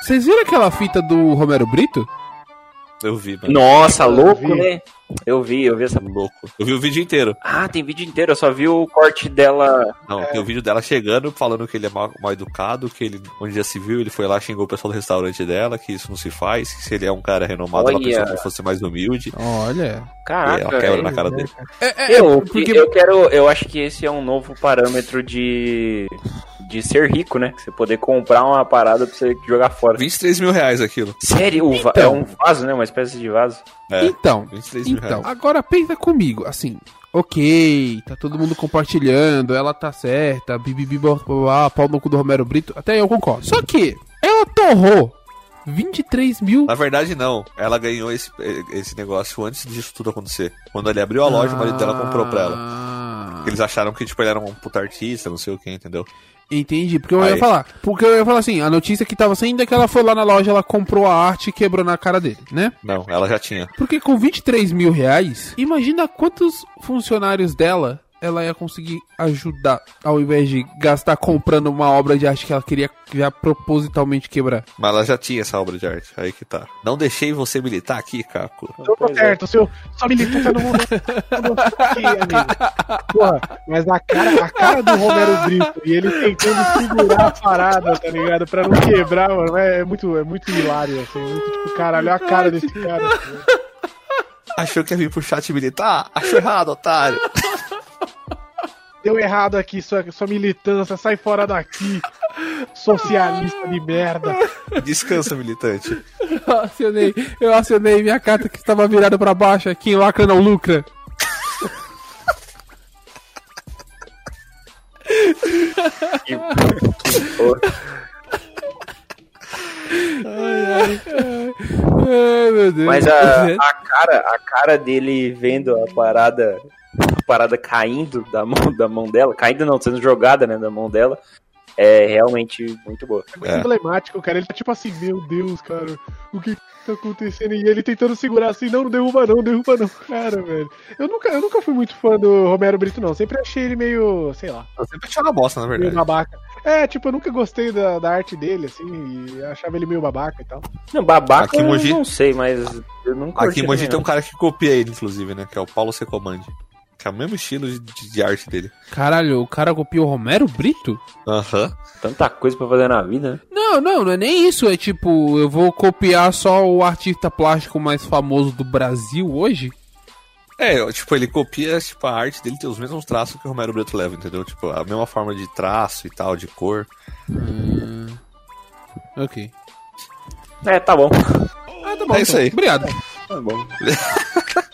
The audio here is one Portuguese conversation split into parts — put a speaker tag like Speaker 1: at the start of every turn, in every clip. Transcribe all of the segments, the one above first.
Speaker 1: Vocês viram aquela fita do Romero Brito?
Speaker 2: Eu vi, mano.
Speaker 3: Nossa, louco,
Speaker 4: vi.
Speaker 3: né? Eu vi, eu vi essa.
Speaker 2: Louco. Eu vi o vídeo inteiro.
Speaker 3: Ah, tem vídeo inteiro, eu só vi o corte dela.
Speaker 2: Não, tem o vídeo dela chegando, falando que ele é mal, mal educado, que ele, onde já se viu, ele foi lá, xingou o pessoal do restaurante dela, que isso não se faz, que se ele é um cara renomado, ela
Speaker 3: Olha.
Speaker 2: pensou que fosse mais humilde.
Speaker 1: Olha.
Speaker 2: E
Speaker 3: Caraca.
Speaker 2: ela quebra
Speaker 3: é-
Speaker 2: na cara dele.
Speaker 1: É, é,
Speaker 3: Eu,
Speaker 1: porque...
Speaker 3: eu quero. Eu acho que esse é um novo parâmetro de. De ser rico, né? Você poder comprar uma parada pra você jogar fora.
Speaker 2: 23 mil reais aquilo.
Speaker 3: Sério?
Speaker 1: Então.
Speaker 3: É um vaso, né? Uma espécie de vaso.
Speaker 2: É,
Speaker 1: Então,
Speaker 2: 23 mil
Speaker 1: então,
Speaker 2: reais.
Speaker 1: agora pensa comigo, assim, ok, tá todo mundo compartilhando, ela tá certa, bibibi, pau no cu do Romero Brito, até eu concordo. Só que, ela torrou 23 mil...
Speaker 2: Na verdade, não. Ela ganhou esse, esse negócio antes disso tudo acontecer. Quando ele abriu a loja, o marido dela comprou pra ela.
Speaker 1: Ah,
Speaker 2: Eles acharam que, tipo, ele era um puta artista, não sei o que, entendeu?
Speaker 1: Entendi, porque eu ia
Speaker 2: Aí.
Speaker 1: falar, porque eu ia falar assim, a notícia que tava saindo é que ela foi lá na loja, ela comprou a arte e quebrou na cara dele, né?
Speaker 2: Não, ela já tinha.
Speaker 1: Porque com 23 mil reais, imagina quantos funcionários dela ela ia conseguir ajudar, ao invés de gastar comprando uma obra de arte que ela queria já propositalmente quebrar.
Speaker 2: Mas ela já tinha essa obra de arte. Aí que tá. Não deixei você militar aqui, Caco.
Speaker 4: Eu tô
Speaker 3: Pois é.
Speaker 4: certo, seu, sua militância não aqui, amigo. Porra, mas a cara, a cara do Romero Brito e ele tentando segurar a parada, tá ligado? Pra não quebrar, mano, é, é muito, é muito hilário, assim. é Muito tipo, caralho, olha a cara desse cara.
Speaker 2: Achou que ia vir pro chat militar? Achou errado, otário.
Speaker 4: Deu errado aqui, sua, sua militância, sai fora daqui. Socialista de merda.
Speaker 2: Descansa, militante.
Speaker 1: Eu acionei, eu acionei minha carta que estava virada pra baixo, quem lacra não lucra.
Speaker 3: Que, que porra.
Speaker 1: Ai, meu Deus.
Speaker 3: Mas a, a cara, a cara dele vendo a parada, a parada caindo da mão, da mão dela, caindo não, sendo jogada, né, da mão dela, é realmente muito boa.
Speaker 4: É muito
Speaker 2: É.
Speaker 4: emblemático, cara. Ele tá tipo assim, meu Deus, cara, o que tá acontecendo? E ele tentando segurar assim, não, não derruba não, derruba não. Cara, velho. Eu nunca, eu nunca fui muito fã do Romero Brito, não. Sempre achei ele meio, sei lá,
Speaker 2: Eu sempre achei uma bosta, na
Speaker 4: meio
Speaker 2: verdade.
Speaker 4: babaca. É, tipo, eu nunca gostei da, da arte dele, assim, e achava ele meio babaca e tal.
Speaker 3: Não, babaca
Speaker 2: Aqui
Speaker 3: eu
Speaker 2: Mogi-
Speaker 3: não sei, mas eu curti
Speaker 2: Aqui em Mogi tem um cara que copia ele, inclusive, né? Que é o Paulo Secomandi. Que é o mesmo estilo de, de- de arte dele.
Speaker 1: Caralho, o cara copiou o Romero Brito?
Speaker 2: Aham.
Speaker 3: Tanta coisa pra fazer na vida, né?
Speaker 1: Não, não, não é nem isso. É tipo, eu vou copiar só o artista plástico mais famoso do Brasil hoje?
Speaker 2: É, tipo, ele copia, tipo, a arte dele tem os mesmos traços que o Romero Brito leva, entendeu? Tipo, a mesma forma de traço e tal, de cor.
Speaker 1: Ok.
Speaker 3: É, tá bom.
Speaker 1: Ah, tá bom.
Speaker 2: É isso aí.
Speaker 1: Obrigado.
Speaker 3: Tá bom.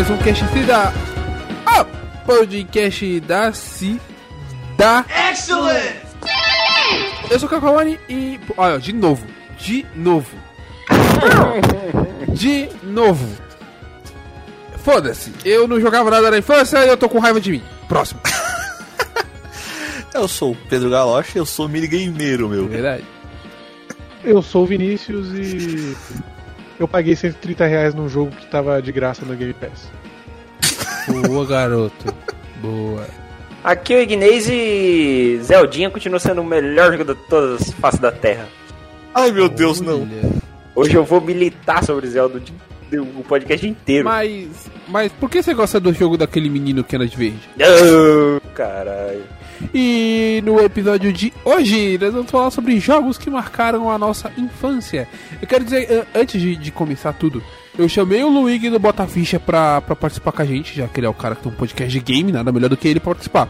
Speaker 1: mais um Cast da... Ah, podcast da Cida. Excellent! Eu sou o Kakawani e... Olha, de novo. De novo. De novo. Foda-se. Eu não jogava nada na infância e eu tô com raiva de mim. Próximo.
Speaker 2: Eu sou o Pedro Galoche, eu sou minigameiro, meu.
Speaker 1: Verdade.
Speaker 4: Eu sou o Vinícius e. Eu paguei 130 reais num jogo que tava de graça no Game Pass.
Speaker 1: Boa, garoto. Boa.
Speaker 3: Aqui é o Ignez e Zeldinha continua sendo o melhor jogo de todas as faces da Terra.
Speaker 2: Ai, meu Deus, não.
Speaker 1: Olha.
Speaker 3: Hoje eu vou militar sobre Zelda o, podcast inteiro.
Speaker 1: Mas, mas por que você gosta do jogo daquele menino que anda de verde?
Speaker 3: Oh, caralho.
Speaker 1: E no episódio de hoje, nós vamos falar sobre jogos que marcaram a nossa infância. Eu quero dizer, antes de, de começar tudo, eu chamei o Luigi do Botaficha pra, pra participar com a gente, já que ele é o cara que tem um podcast de game, nada melhor do que ele pra participar.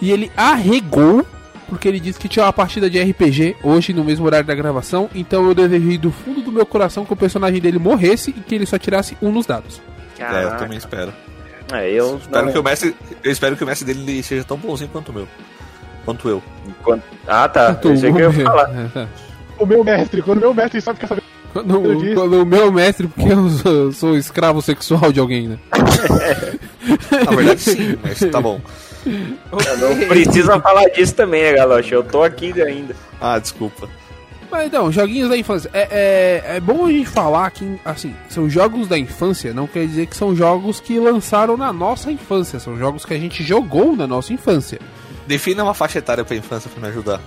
Speaker 1: E ele arregou, porque ele disse que tinha uma partida de RPG hoje no mesmo horário da gravação, então eu desejei do fundo do meu coração que o personagem dele morresse e que ele só tirasse um nos dados.
Speaker 2: É, eu
Speaker 3: Caraca.
Speaker 2: também espero.
Speaker 3: É, eu
Speaker 2: Espero
Speaker 3: não-
Speaker 2: que o mestre, eu espero que o mestre dele seja tão bonzinho quanto o meu. Quanto eu.
Speaker 3: Enquanto- Ah, tá. Eu sei que eu ia falar.
Speaker 1: É, tá.
Speaker 4: O meu mestre, quando o meu mestre sabe que saber.
Speaker 1: Quando, quando o meu mestre, porque eu sou, sou escravo sexual de alguém, né?
Speaker 2: Na verdade, sim, mas tá bom.
Speaker 3: Não precisa falar disso também, né, Galocha? Eu tô aqui ainda.
Speaker 2: Ah, desculpa.
Speaker 1: Mas então, joguinhos da infância. É, é, é bom a gente falar que, assim, são jogos da infância, não quer dizer que são jogos que lançaram na nossa infância. São jogos que a gente jogou na nossa infância.
Speaker 2: Defina uma faixa etária pra infância pra me ajudar.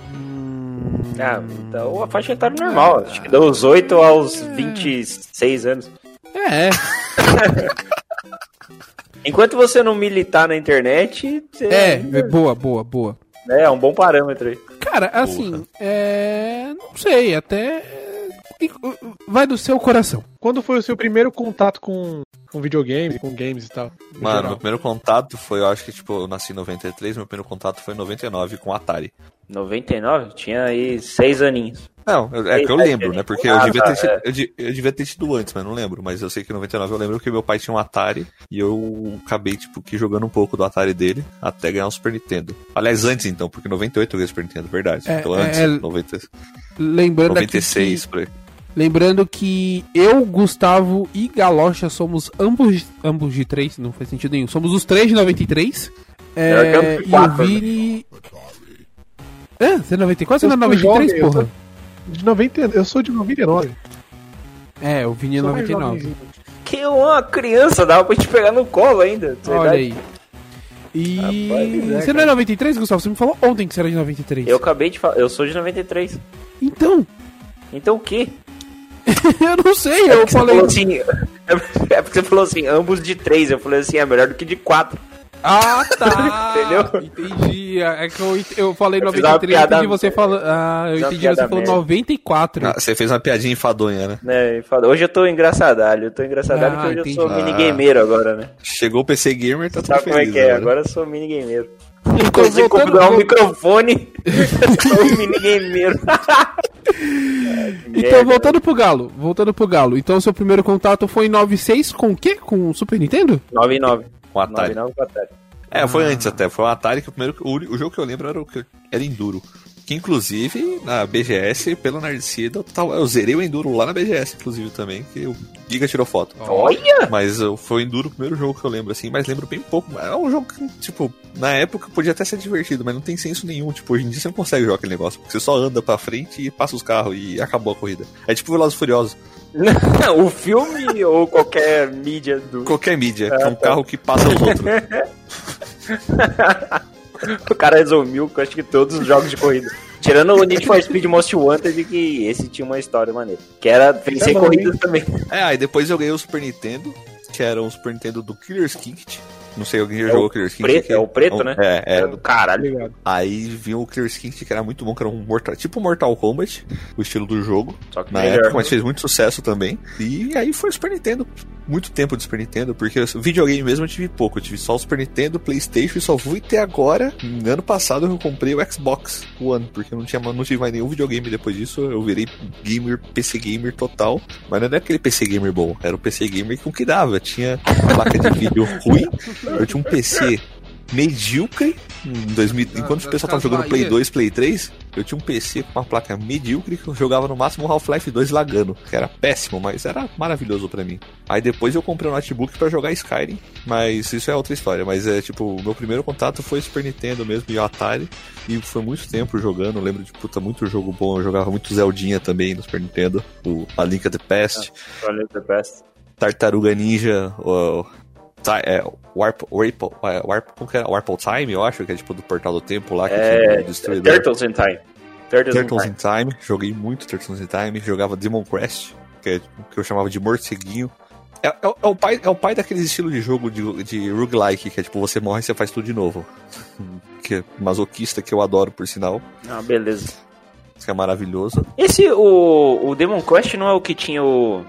Speaker 3: Ah, então a faixa etária normal. Acho que dos 8 aos 26 anos.
Speaker 1: É,
Speaker 3: Enquanto você não militar na internet, você
Speaker 1: é, boa, boa, boa.
Speaker 3: é, é um bom parâmetro aí.
Speaker 1: Cara, assim, é. Não sei, até. Vai do seu coração.
Speaker 4: Quando foi o seu primeiro contato com, com videogames, com games e tal? no
Speaker 2: Mano,
Speaker 4: geral?
Speaker 2: meu primeiro contato foi, eu acho que, tipo, eu nasci em 93, meu primeiro contato foi em 99 com Atari.
Speaker 3: 99? Tinha aí 6 aninhos.
Speaker 2: Não, eu- é que eu lembro, né? Porque eu
Speaker 3: ah,
Speaker 2: devia,
Speaker 3: tá,
Speaker 2: ter, tido-
Speaker 3: é.
Speaker 2: eu, de- eu devia ter tido antes, mas não lembro. Mas eu sei que em 99 eu lembro que meu pai tinha um Atari e eu acabei, tipo, que jogando um pouco do Atari dele até ganhar um Super Nintendo. Aliás, antes então, porque em 98 eu ganhei o Super Nintendo, verdade.
Speaker 1: É,
Speaker 2: então antes,
Speaker 1: é,
Speaker 2: 90,
Speaker 1: Lembrando aqui
Speaker 2: 96,
Speaker 1: que-
Speaker 2: por aí.
Speaker 1: Lembrando que eu, Gustavo e Galocha somos ambos, ambos de 3, não faz sentido nenhum. Somos os três de 93.
Speaker 3: Melhor que
Speaker 1: É,
Speaker 3: ambos de
Speaker 1: e o
Speaker 3: quatro, né?
Speaker 1: Vini. É, você é 94 ou
Speaker 4: Eu
Speaker 1: não é
Speaker 4: sou
Speaker 1: 93,
Speaker 4: jovem, eu
Speaker 1: porra?
Speaker 4: De 90, eu sou de 99.
Speaker 1: É, o Vini é
Speaker 4: Sou mais
Speaker 1: 99.
Speaker 4: jovenzinho.
Speaker 3: Que uma criança, dava pra te pegar no colo ainda. de
Speaker 1: Olha
Speaker 3: verdade.
Speaker 1: aí. E.
Speaker 3: Rapaz, é,
Speaker 1: você não é 93, Gustavo? Você me falou ontem que você era de 93.
Speaker 3: Eu acabei de falar, eu sou de 93.
Speaker 1: Então.
Speaker 3: Então o quê?
Speaker 1: eu não sei,
Speaker 3: É
Speaker 1: eu falei.
Speaker 3: falou assim, é porque você falou assim, ambos de 3. Eu falei assim, é melhor do que de 4.
Speaker 1: Ah, tá.
Speaker 3: Entendeu?
Speaker 1: Entendi. É que eu, eu falei
Speaker 3: Eu fiz uma
Speaker 1: 93
Speaker 3: piada-
Speaker 1: entendi você falando. Ah, eu entendi você
Speaker 3: merda.
Speaker 1: 94.
Speaker 2: Ah, você fez uma piadinha enfadonha, né?
Speaker 3: Né? e fala, Hoje eu tô engraçadalho, eu tô engraçadalho
Speaker 1: Ah,
Speaker 3: porque hoje
Speaker 1: entendi.
Speaker 3: eu sou
Speaker 2: Ah.
Speaker 3: minigameiro agora, né?
Speaker 2: Chegou o PC Gamer, tá tudo
Speaker 3: Sabe como é que é?
Speaker 2: agora.
Speaker 3: Agora eu sou minigameiro.
Speaker 1: Então,
Speaker 3: Consigo
Speaker 1: voltando-
Speaker 3: configurar um microfone, um minigameiro.
Speaker 1: Então, voltando pro Galo, voltando pro Galo. Então, seu primeiro contato foi em 96 com o quê? Com o Super Nintendo?
Speaker 3: 9 e 9.
Speaker 2: Com Atari.
Speaker 3: 9 e 9 com Atari.
Speaker 2: É, foi
Speaker 1: Ah.
Speaker 2: antes até. Foi o Atari que o primeiro. O, o jogo que eu lembro era o que era Enduro. Que inclusive, na BGS, pelo Narcida, eu, eu zerei o Enduro lá na BGS, inclusive, também, que o Giga tirou foto.
Speaker 3: Olha!
Speaker 2: Mas uh, foi o Enduro o primeiro jogo que eu lembro, assim, mas lembro bem pouco. É um jogo que, tipo, na época podia até ser divertido, mas não tem senso nenhum. Tipo, hoje em dia você não consegue jogar aquele negócio, porque você só anda pra frente e passa os carros e acabou a corrida. É tipo Velozes e Furiosos.
Speaker 3: o filme ou qualquer mídia do.
Speaker 2: Qualquer mídia,
Speaker 3: Ah,
Speaker 2: que é um
Speaker 3: tá.
Speaker 2: carro que passa os outros.
Speaker 3: O cara resumiu acho que todos os jogos de corrida. Tirando o Need for Speed Most Wanted, que esse tinha uma história maneira. Que era vencer
Speaker 4: bom,
Speaker 3: corridas também.
Speaker 2: É, aí depois eu ganhei o Super Nintendo, que era um Super Nintendo do Killer Instinct. Não sei alguém já
Speaker 3: É
Speaker 2: jogou
Speaker 3: o
Speaker 2: Killer Instinct.
Speaker 3: preto- é o preto, né?
Speaker 2: É, é.
Speaker 3: Era do caralho.
Speaker 4: Obrigado.
Speaker 2: Aí vinha o Killer Instinct, que era muito bom, que era um mortal, tipo Mortal Kombat, o estilo do jogo,
Speaker 3: Só que
Speaker 2: na
Speaker 3: melhor.
Speaker 2: época, mas fez muito sucesso também. E aí foi o Super Nintendo. Muito tempo de Super Nintendo, porque videogame mesmo eu tive pouco. Eu tive só o Super Nintendo, Playstation e só fui ter agora. No ano passado eu comprei o Xbox One, porque eu não, tinha, não tive mais nenhum videogame depois disso. Eu virei gamer, PC gamer total. Mas não era aquele PC gamer bom, era o PC gamer com que dava. Tinha placa de vídeo ruim, eu tinha um PC medíocre em 2000,
Speaker 1: Da-
Speaker 2: enquanto o pessoal tava jogando Play
Speaker 1: Bahia.
Speaker 2: 2, Play 3, eu tinha um PC com uma placa medíocre que eu jogava no máximo Half-Life 2 lagando, que era péssimo, mas era maravilhoso pra mim. Aí depois eu comprei um notebook pra jogar Skyrim, mas isso é outra história, mas é tipo, o meu primeiro contato foi Super Nintendo mesmo e o Atari, e foi muito tempo jogando, eu lembro de puta muito jogo bom, eu jogava muito Zeldinha também no Super Nintendo, o A Link of the Past,
Speaker 3: Olha the best.
Speaker 2: Tartaruga Ninja, o, Ti- é, Warp, Warp, é, Warp, como que era? Warple Time, eu acho, que é tipo do Portal do Tempo lá, que
Speaker 3: É,
Speaker 2: destruidor.
Speaker 3: Turtles in Time. Turtles,
Speaker 2: Turtles
Speaker 3: in
Speaker 2: in
Speaker 3: Time.
Speaker 2: Time, joguei muito Turtles in Time, jogava Demon Quest, que, é, que eu chamava de morceguinho. É, é, é o pai, é o pai daqueles estilos de jogo de, de roguelike, que é tipo, você morre e você faz tudo de novo. Que é masoquista, que eu adoro, por sinal,
Speaker 3: Ah, beleza.
Speaker 2: que é maravilhoso.
Speaker 3: Esse, o, o Demon Quest não é o que tinha o...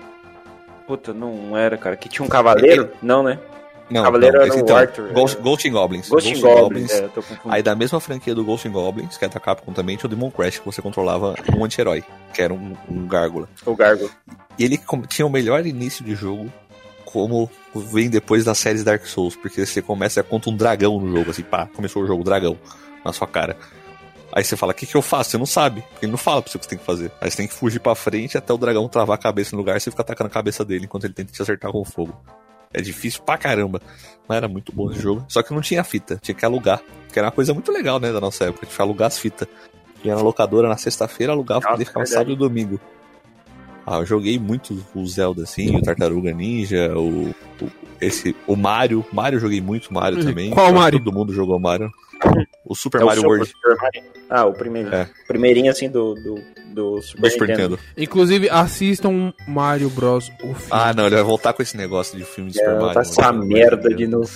Speaker 3: Puta, não era, cara. Que tinha um cavaleiro? Não, né?
Speaker 2: Não,
Speaker 3: Cavaleiro
Speaker 2: não,
Speaker 3: era o
Speaker 2: então,
Speaker 3: Arthur,
Speaker 2: Ghost,
Speaker 3: é.
Speaker 2: Ghost in Goblins.
Speaker 3: Ghost in Goblins. É, tô confundindo.
Speaker 2: Aí da mesma franquia do Ghost in Goblins, que é da Capcom também, tinha o Demon Crash, que você controlava um anti-herói, que era um, um gárgula.
Speaker 3: O Gargo.
Speaker 2: E ele tinha o melhor início de jogo, como vem depois das séries Dark Souls, porque você começa contra um dragão no jogo, assim, pá, começou o jogo, dragão, na sua cara. Aí você fala, o que, que eu faço? Você não sabe, porque ele não fala pra você o que você tem que fazer. Aí você tem que fugir pra frente até o dragão travar a cabeça no lugar e você fica atacando a cabeça dele enquanto ele tenta te acertar com fogo. É difícil pra caramba. Mas era muito bom esse jogo. Só que não tinha fita, tinha que alugar. Que era uma coisa muito legal, né, da nossa época, de alugar as fitas. Ia na locadora na sexta-feira, alugava pra
Speaker 3: Nossa,
Speaker 2: poder ficar
Speaker 3: verdade.
Speaker 2: sábado e domingo. Ah, eu joguei muito o Zelda, assim, o Tartaruga Ninja, o, o- esse, o Mario. Mario eu joguei muito Mario também.
Speaker 1: Qual Mario?
Speaker 2: Todo mundo jogou Mario. O Super
Speaker 3: É o
Speaker 2: Mario
Speaker 3: Super-
Speaker 2: World
Speaker 3: Super Mario. Ah, o primeiro.
Speaker 2: É.
Speaker 3: Primeirinho assim do, do, do Super,
Speaker 2: Super
Speaker 3: Nintendo.
Speaker 2: Nintendo.
Speaker 1: Inclusive, assistam Mario Bros. O filme.
Speaker 2: Ah, não, ele vai voltar com esse negócio de filme de
Speaker 3: É,
Speaker 2: Super Mario.
Speaker 3: tá essa merda de novo.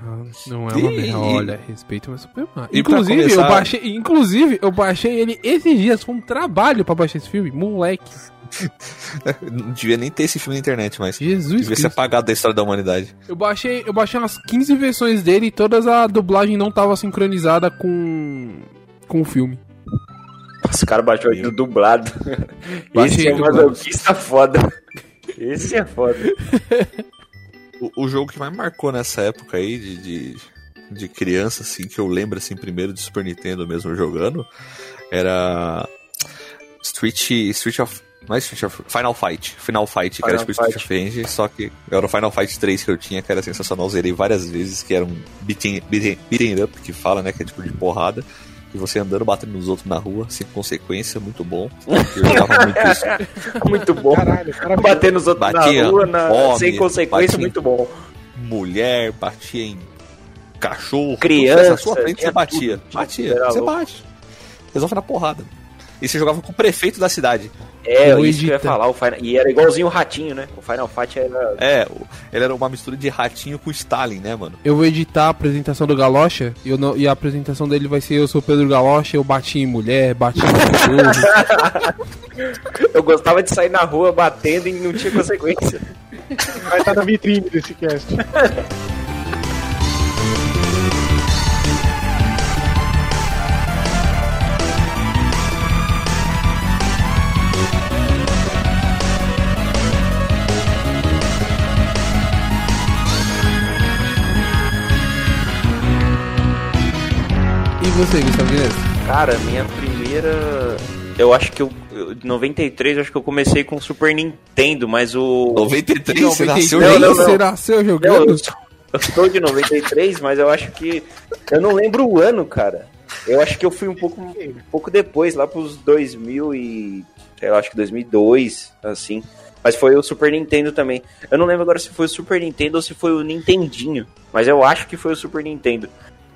Speaker 1: Ah, Não é uma merda. Olha, respeito meu Super Mario.
Speaker 2: E
Speaker 1: Inclusive,
Speaker 2: começar-
Speaker 1: eu baixei, inclusive, eu baixei ele esses dias. Foi um trabalho pra baixar esse filme. Moleque.
Speaker 2: Não devia nem ter esse filme na internet, mas
Speaker 1: Jesus
Speaker 2: devia ser
Speaker 1: Cristo.
Speaker 2: apagado da história da humanidade.
Speaker 1: Eu baixei, eu baixei umas 15 versões dele e todas a dublagem não tava sincronizada com com o filme.
Speaker 3: Os caras baixou tudo dublado.
Speaker 1: Baixei
Speaker 3: Esse é masoquista foda. Esse é foda.
Speaker 2: O, o jogo que mais marcou nessa época aí de, de, de criança, assim, que eu lembro, assim, primeiro de Super Nintendo mesmo jogando, era Street, Street of... Não é Street of... Final Fight. Final Fight, que era
Speaker 3: Final
Speaker 2: tipo Street
Speaker 3: Fight.
Speaker 2: of Rage, só que era o Final Fight 3 que eu tinha, que era sensacional. Zerei várias vezes, que era um beating, beating, beating up, que fala, né, que é tipo de porrada. E você andando, batendo nos outros na rua, sem consequência, muito bom. Eu jogava muito isso.
Speaker 3: Muito bom.
Speaker 4: Caralho, cara
Speaker 3: Bater nos outros
Speaker 2: Batia
Speaker 3: na rua, na-
Speaker 2: homem,
Speaker 3: sem consequência,
Speaker 2: batia-
Speaker 3: muito bom.
Speaker 2: mulher, batia em cachorro,
Speaker 3: Criança,
Speaker 2: na sua frente você batia.
Speaker 3: tudo.
Speaker 2: Batia, você bate. Resolve na porrada. E você jogava com o prefeito da cidade.
Speaker 3: É,
Speaker 1: Eu
Speaker 3: isso que eu ia falar. O Final... E era igualzinho o Ratinho, né? O Final Fight era...
Speaker 2: É, ele era uma mistura de ratinho com Stalin, né, mano?
Speaker 1: Eu vou editar a apresentação do Galocha e, não- e a apresentação dele vai ser eu sou Pedro Galocha, eu bati em mulher, bati em cachorro.
Speaker 3: Eu gostava de sair na rua batendo e não tinha consequência.
Speaker 4: vai estar na vitrine desse cast.
Speaker 1: você, Gustavo Guinness?
Speaker 3: Cara, minha primeira... Eu acho que eu... eu- Em 93, eu acho que eu comecei com o Super Nintendo, mas o...
Speaker 2: 93, você nasceu
Speaker 3: Não,
Speaker 2: jogando.
Speaker 3: não, não.
Speaker 1: Você nasceu
Speaker 3: Não,
Speaker 1: jogando?
Speaker 3: eu, sou, eu sou de 93, mas eu acho que. Eu não lembro o ano, cara. Eu acho que eu fui um pouco, um pouco depois, lá pros 2000 e. Sei lá, acho que 2002, assim. Mas foi o Super Nintendo também. Eu não lembro agora se foi o Super Nintendo ou se foi o Nintendinho. Mas eu acho que foi o Super Nintendo.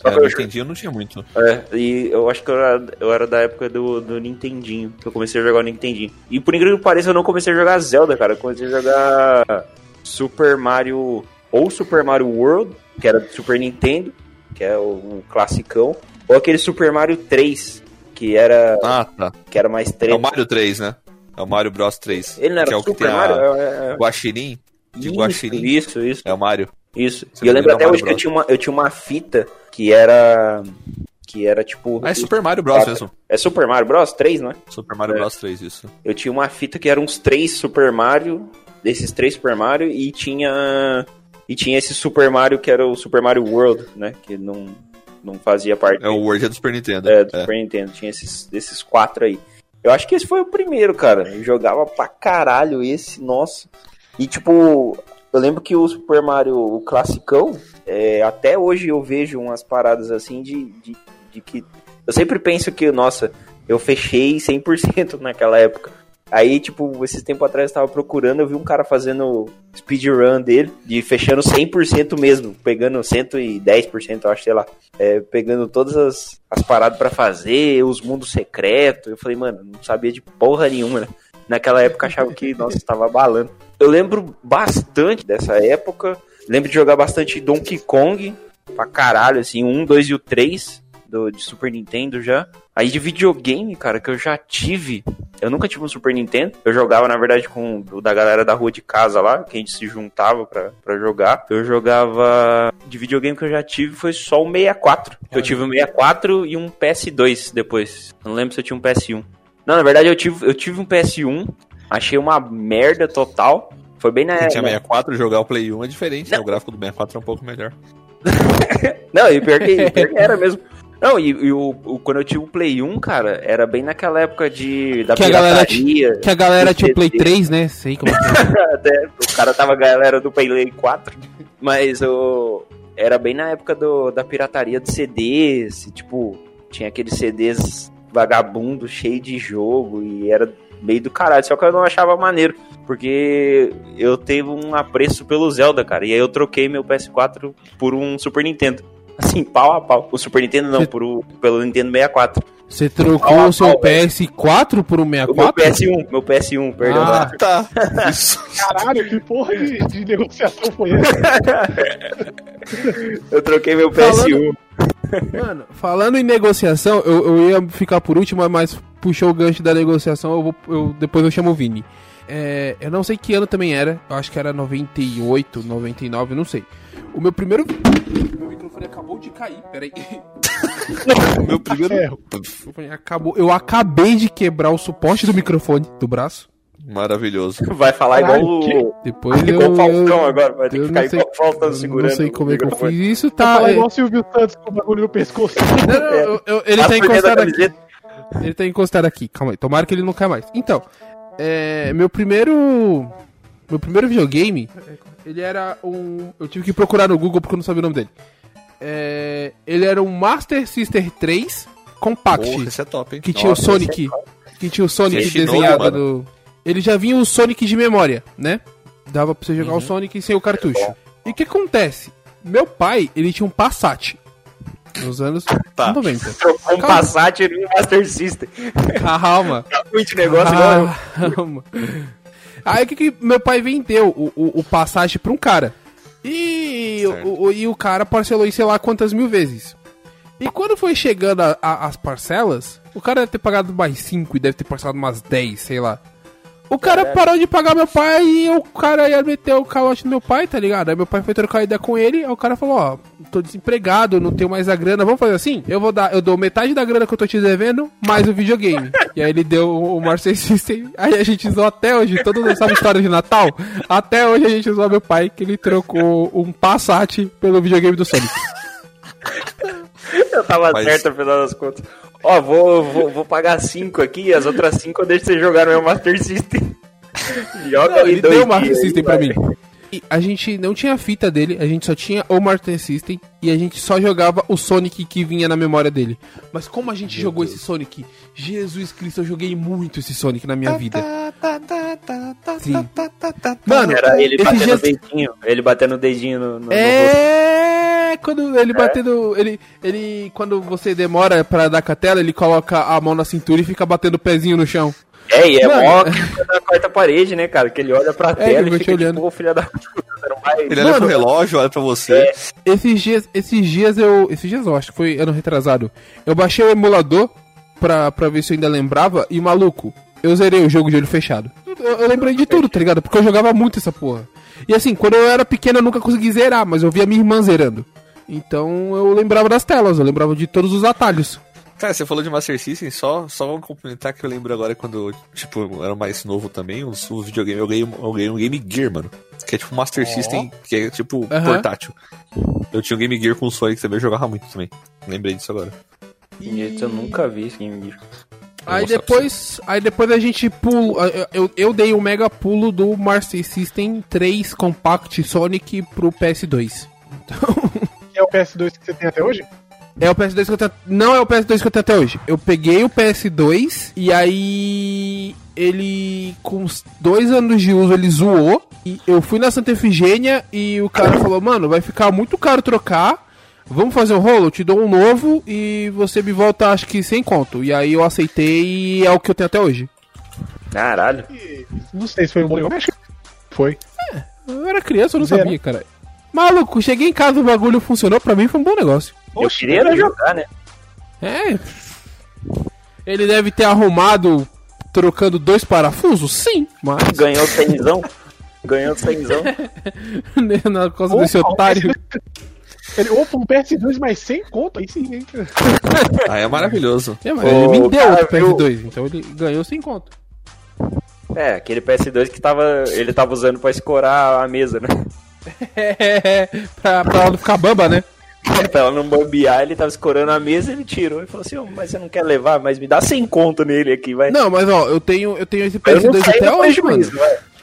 Speaker 3: Só
Speaker 2: É,
Speaker 3: que
Speaker 2: eu entendi, eu não tinha muito.
Speaker 3: é, e eu acho que eu era, eu era da época do, do Nintendinho, que eu comecei a jogar o Nintendinho. E por incrível que pareça, eu não comecei a jogar Zelda, cara. Eu comecei a jogar Super Mario, ou Super Mario World, que era do Super Nintendo, que é o, um classicão, ou aquele Super Mario 3, que era,
Speaker 2: Ah, tá.
Speaker 3: que era mais
Speaker 2: É
Speaker 3: 3.
Speaker 2: o Mario 3, né? É o Mario Bros 3.
Speaker 3: Ele não
Speaker 2: que
Speaker 3: era
Speaker 2: é o que
Speaker 3: Super
Speaker 2: tem
Speaker 3: Mario?
Speaker 2: a
Speaker 3: É, é,
Speaker 2: Guaxinim. De
Speaker 3: isso,
Speaker 2: Guaxinim.
Speaker 3: isso, isso.
Speaker 2: É o Mario.
Speaker 3: Isso.
Speaker 2: Você
Speaker 3: e eu lembro até hoje que eu
Speaker 2: Bros.
Speaker 3: tinha, uma, eu tinha uma fita que era. Que era tipo.
Speaker 2: Ah, é Super Mario Bros
Speaker 3: Quatro.
Speaker 2: mesmo.
Speaker 3: É Super Mario Bros 3, não é?
Speaker 2: Super Mario
Speaker 3: É.
Speaker 2: Bros 3, isso.
Speaker 3: Eu tinha uma fita que eram uns três Super Mario, desses três Super Mario, e tinha. E tinha esse Super Mario que era o Super Mario World, né? Que não, não fazia parte
Speaker 2: É o World é do Super Nintendo.
Speaker 3: é, do
Speaker 2: É.
Speaker 3: Super Nintendo. Tinha esses, esses quatro aí. Eu acho que esse foi o primeiro, cara. Eu jogava pra caralho esse, nossa. E tipo, eu lembro que o Super Mario, o classicão, é, até hoje eu vejo umas paradas assim de, de, de que. Eu sempre penso que, nossa, eu fechei 100% naquela época. Aí, tipo, esses tempos atrás eu tava procurando, eu vi um cara fazendo speedrun dele, de fechando 100% mesmo, pegando 110%, eu acho, sei lá. É, pegando todas as, as paradas pra fazer, os mundos secretos. Eu falei, mano, não sabia de porra nenhuma, né? Naquela época eu achava que, nossa, tava abalando. Eu lembro bastante dessa época. Lembro de jogar bastante Donkey Kong, pra caralho, assim, o 1, 2 e o 3 do, de Super Nintendo já. Aí de videogame, cara, que eu já tive. Eu nunca tive um Super Nintendo. Eu jogava, na verdade, com o da galera da rua de casa lá, que a gente se juntava pra, pra jogar. Eu jogava. De videogame que eu já tive foi só o 64. Eu tive um 64 e um PS2 depois. Não lembro se eu tinha um PS1. Não, na verdade eu tive, eu tive um PS1. Achei uma merda total. Foi bem na.
Speaker 2: Quem tinha
Speaker 3: na-
Speaker 2: 64, jogar o Play 1 é diferente, né? O gráfico do 64 é um pouco melhor.
Speaker 3: Não, e pior que, pior que era mesmo. Não, e, e o, o- quando eu tive o Play 1, cara, era bem naquela época de da
Speaker 1: Que a galera
Speaker 3: pirataria.
Speaker 1: Que a galera tinha o Play
Speaker 3: CD.
Speaker 1: 3, né? Sei como é que é.
Speaker 3: Até, o cara tava a galera do Play 4. Mas o. Era bem na época do, da pirataria de CDs. e, tipo, tinha aqueles CDs vagabundo, cheio de jogo. E era meio do caralho. Só que eu não achava maneiro. Porque eu teve um apreço pelo Zelda, cara. E aí eu troquei meu PS4 por um Super Nintendo. Assim, pau a pau. O Super Nintendo não, por o, pelo Nintendo 64.
Speaker 1: Você trocou o seu
Speaker 3: pau, velho.
Speaker 1: PS4 por um
Speaker 3: O meu
Speaker 1: 64?
Speaker 3: PS1, meu PS1, perdão.
Speaker 1: Ah.
Speaker 2: Tá.
Speaker 4: Caralho, que porra de, de negociação foi essa?
Speaker 3: Eu troquei meu
Speaker 1: Falando-
Speaker 3: PS1.
Speaker 1: Mano, falando em negociação, eu, eu ia ficar por último, mas puxou o gancho da negociação, eu vou, eu- depois eu chamo o Vini. É, eu não sei que ano também era, eu acho que era 98, 99, não sei. O meu primeiro. Meu microfone acabou de cair, peraí.
Speaker 2: Meu primeiro.
Speaker 1: O Acabou, eu acabei de quebrar o suporte do microfone do braço.
Speaker 2: Maravilhoso.
Speaker 3: Vai falar
Speaker 4: Caralho,
Speaker 3: igual o.
Speaker 1: Depois
Speaker 3: Igual
Speaker 1: eu.
Speaker 3: o Faustão
Speaker 1: eu-
Speaker 3: agora, vai ter que ficar
Speaker 1: sei-
Speaker 3: igual o Faustão
Speaker 1: eu
Speaker 3: segurando.
Speaker 1: Não sei como é que eu
Speaker 3: o
Speaker 1: fiz isso,
Speaker 4: Tá
Speaker 1: tá.
Speaker 4: falar
Speaker 1: é-
Speaker 4: igual o Silvio Santos com o bagulho no pescoço.
Speaker 1: Não, não, eu- eu- ele
Speaker 3: As
Speaker 1: tá encostado aqui. Ele tá encostado aqui, calma aí. Tomara que ele não caia mais. Então, é, meu primeiro. Meu primeiro videogame, ele era um. Eu tive que procurar no Google porque eu não sabia o nome dele. É, ele era um Master System 3 Compact.
Speaker 2: Porra, esse é top, hein?
Speaker 1: que tinha
Speaker 2: Nossa,
Speaker 1: o Sonic. Que tinha o Sonic
Speaker 2: Esse
Speaker 1: desenhado no. Ele já vinha o Sonic de memória, né? Dava pra você jogar o Sonic sem o cartucho. E o que acontece? Meu pai, ele tinha um Passat. Nos anos
Speaker 2: Tá.
Speaker 1: 90.
Speaker 3: Trocou um
Speaker 1: Calma.
Speaker 3: Passat no Master System.
Speaker 1: Calma.
Speaker 3: Tá muito negócio igual.
Speaker 1: Calma. Aí o que, que meu pai vendeu o, o, o Passat pra um cara. E o, o- e o cara parcelou em sei lá quantas mil vezes. E quando foi chegando a- a- as parcelas, o cara deve ter pagado mais 5 e deve ter parcelado umas 10, sei lá. O cara parou de pagar meu pai e o cara ia meter o calote no meu pai, tá ligado? Aí meu pai foi trocar ideia com ele, aí o cara falou, ó, tô desempregado, não tenho mais a grana, vamos fazer assim? Eu vou dar, eu dou metade da grana que eu tô te devendo, mais o videogame. e aí ele deu o Master System, aí a gente usou até hoje, todo mundo sabe a história de Natal? Até hoje a gente usou meu pai, que ele trocou um Passat pelo videogame do Sonic.
Speaker 3: Eu tava
Speaker 2: Mas-
Speaker 3: certo no final das contas. Ó, vou, vou, vou pagar 5 aqui, as outras 5 eu deixo você jogar no meu Master System. Joga
Speaker 1: Não, ele deu o Master
Speaker 3: aí,
Speaker 1: System pra mim. E a gente não tinha a fita dele, a gente só tinha o Master System e a gente só jogava o Sonic que vinha na memória dele. Mas como a gente jogou esse Sonic? Jesus Cristo, eu joguei muito esse Sonic na minha vida. Sim. Mano,
Speaker 3: Era ele batendo
Speaker 1: dias-
Speaker 3: o dedinho, ele batendo o dedinho no, no, no.
Speaker 1: É, quando ele batendo, ele, ele, quando você demora pra dar com a tela, ele coloca a mão na cintura e fica batendo o pezinho no chão.
Speaker 3: É, e é
Speaker 1: Mano.
Speaker 3: mó quebra da quarta parede, né, cara? Que ele olha pra
Speaker 1: que
Speaker 3: tela
Speaker 1: eu
Speaker 3: e fica
Speaker 1: olhando.
Speaker 3: tipo, filha da puta, você não vai...
Speaker 2: Ele olha
Speaker 1: Mano,
Speaker 2: pro relógio, olha pra você.
Speaker 3: É.
Speaker 1: Esses dias, esses dias eu, esses dias eu acho que foi ano retrasado. Eu baixei o emulador pra, pra ver se eu ainda lembrava e maluco, eu zerei o jogo de olho fechado. Eu, eu lembrei de tudo, tá ligado? Porque eu jogava muito essa porra. E assim, quando eu era pequeno eu nunca consegui zerar, mas eu via minha irmã zerando. Então eu lembrava das telas, eu lembrava de todos os atalhos.
Speaker 2: Cara, você falou de Master System, só, só vamos complementar que eu lembro agora quando eu, tipo, eu era mais novo também, os, os videogames, eu ganhei, um- eu ganhei um Game Gear, mano. Que é tipo Master System, que é tipo portátil. Eu tinha um Game Gear com o Sonic também, eu jogava muito também. Lembrei disso agora.
Speaker 3: Gente, eu nunca vi esse game Gear.
Speaker 1: Aí depois, aí depois a gente pula. eu- Eu, dei um mega pulo do Master System 3 Compact Sonic pro PS2.
Speaker 4: Que é o PS2 que você tem até hoje?
Speaker 1: É o PS2 que eu tenho. Não é o PS2 que eu tenho até hoje. Eu peguei o PS2 e aí. Ele, com uns dois anos de uso, ele zoou. E eu fui na Santa Efigênia e o cara falou: Mano, vai ficar muito caro trocar. Vamos fazer um rolo? Eu te dou um novo e você me volta, acho que sem conto. E aí eu aceitei e é o que eu tenho até hoje.
Speaker 3: Caralho.
Speaker 4: E Não sei se foi um bom negócio. Acho que foi.
Speaker 1: Eu era criança, eu não
Speaker 4: Zero.
Speaker 1: sabia, cara. Maluco, cheguei em casa, o bagulho funcionou, pra mim foi um bom negócio.
Speaker 3: Eu queria era jogar, né?
Speaker 1: É. Ele deve ter arrumado trocando dois parafusos? Sim, mas
Speaker 3: Ganhou cenzão. Ganhou cenzão.
Speaker 1: na causa desse otário.
Speaker 4: Ele, opa, um PS2 mais 100 conto, aí sim, hein?
Speaker 2: Ah, é maravilhoso.
Speaker 1: É, mas ele me deu o PS2, então ele ganhou sem conto.
Speaker 3: É, aquele PS2 que tava, ele tava usando pra escorar a mesa, né?
Speaker 1: É, pra, pra ela não ficar bamba, né?
Speaker 3: pra ela não bambear, ele tava escorando a mesa, ele tirou e falou assim, "Ô, mas você não quer levar? Mas me dá 100 conto nele aqui, vai.
Speaker 1: Não, mas ó, eu tenho, eu tenho esse
Speaker 3: Eu não
Speaker 1: PS2
Speaker 3: saí
Speaker 1: até hoje, mano.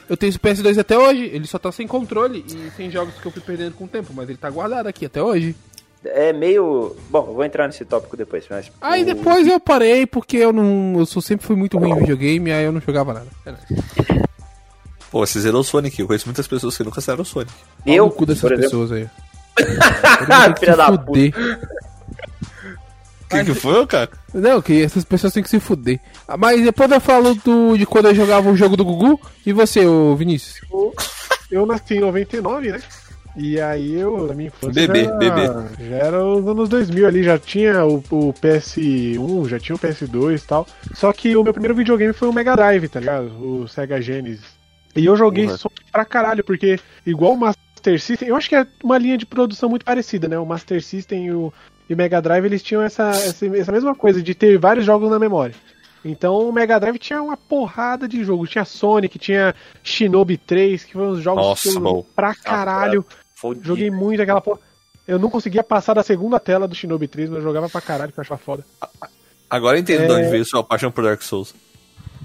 Speaker 1: Eu tenho esse PS2 até hoje. Ele só tá sem controle e sem jogos que eu fui perdendo com o tempo, mas ele tá guardado aqui até hoje.
Speaker 3: É meio... Bom, eu vou entrar nesse tópico depois, mas...
Speaker 1: Aí depois eu parei porque eu não. Eu sempre fui muito ruim em videogame, aí eu não jogava nada. É.
Speaker 2: Pô, você zerou o Sonic. Eu conheço muitas pessoas que nunca zeraram o Sonic.
Speaker 3: Eu,
Speaker 1: no cu dessas
Speaker 3: por exemplo...
Speaker 1: pessoas aí.
Speaker 3: Filha da puta.
Speaker 1: fuder.
Speaker 2: O que, que foi, cara?
Speaker 1: Não, que essas pessoas têm que se fuder. Ah, Mas depois eu falo do, de quando eu jogava o jogo do Gugu. E você, ô Vinícius?
Speaker 4: Eu nasci em 99, né? E aí eu, na minha infância.
Speaker 2: Bebê,
Speaker 4: já,
Speaker 2: bebê.
Speaker 4: Já era os anos 2000 ali, já tinha o, o PS1, já tinha o PS2 e tal. Só que o meu primeiro videogame foi o Mega Drive, tá ligado? O Sega Genesis. E eu joguei
Speaker 2: Uhum.
Speaker 4: Sonic pra caralho, porque igual o Master System, eu acho que é uma linha de produção muito parecida, né? O Master System e o, e Mega Drive, eles tinham essa, essa, essa mesma coisa, de ter vários jogos na memória. Então o Mega Drive tinha uma porrada de jogos. Tinha Sonic, tinha Shinobi 3, que foram uns jogos
Speaker 2: Nossa,
Speaker 4: que eu
Speaker 2: bom.
Speaker 4: pra caralho.
Speaker 3: Fodido.
Speaker 4: Joguei muito aquela porra. Eu não conseguia passar da segunda tela do Shinobi 3, mas eu jogava pra caralho, que eu achava foda.
Speaker 2: Agora eu entendo
Speaker 4: É.
Speaker 2: de onde veio sua paixão por Dark Souls.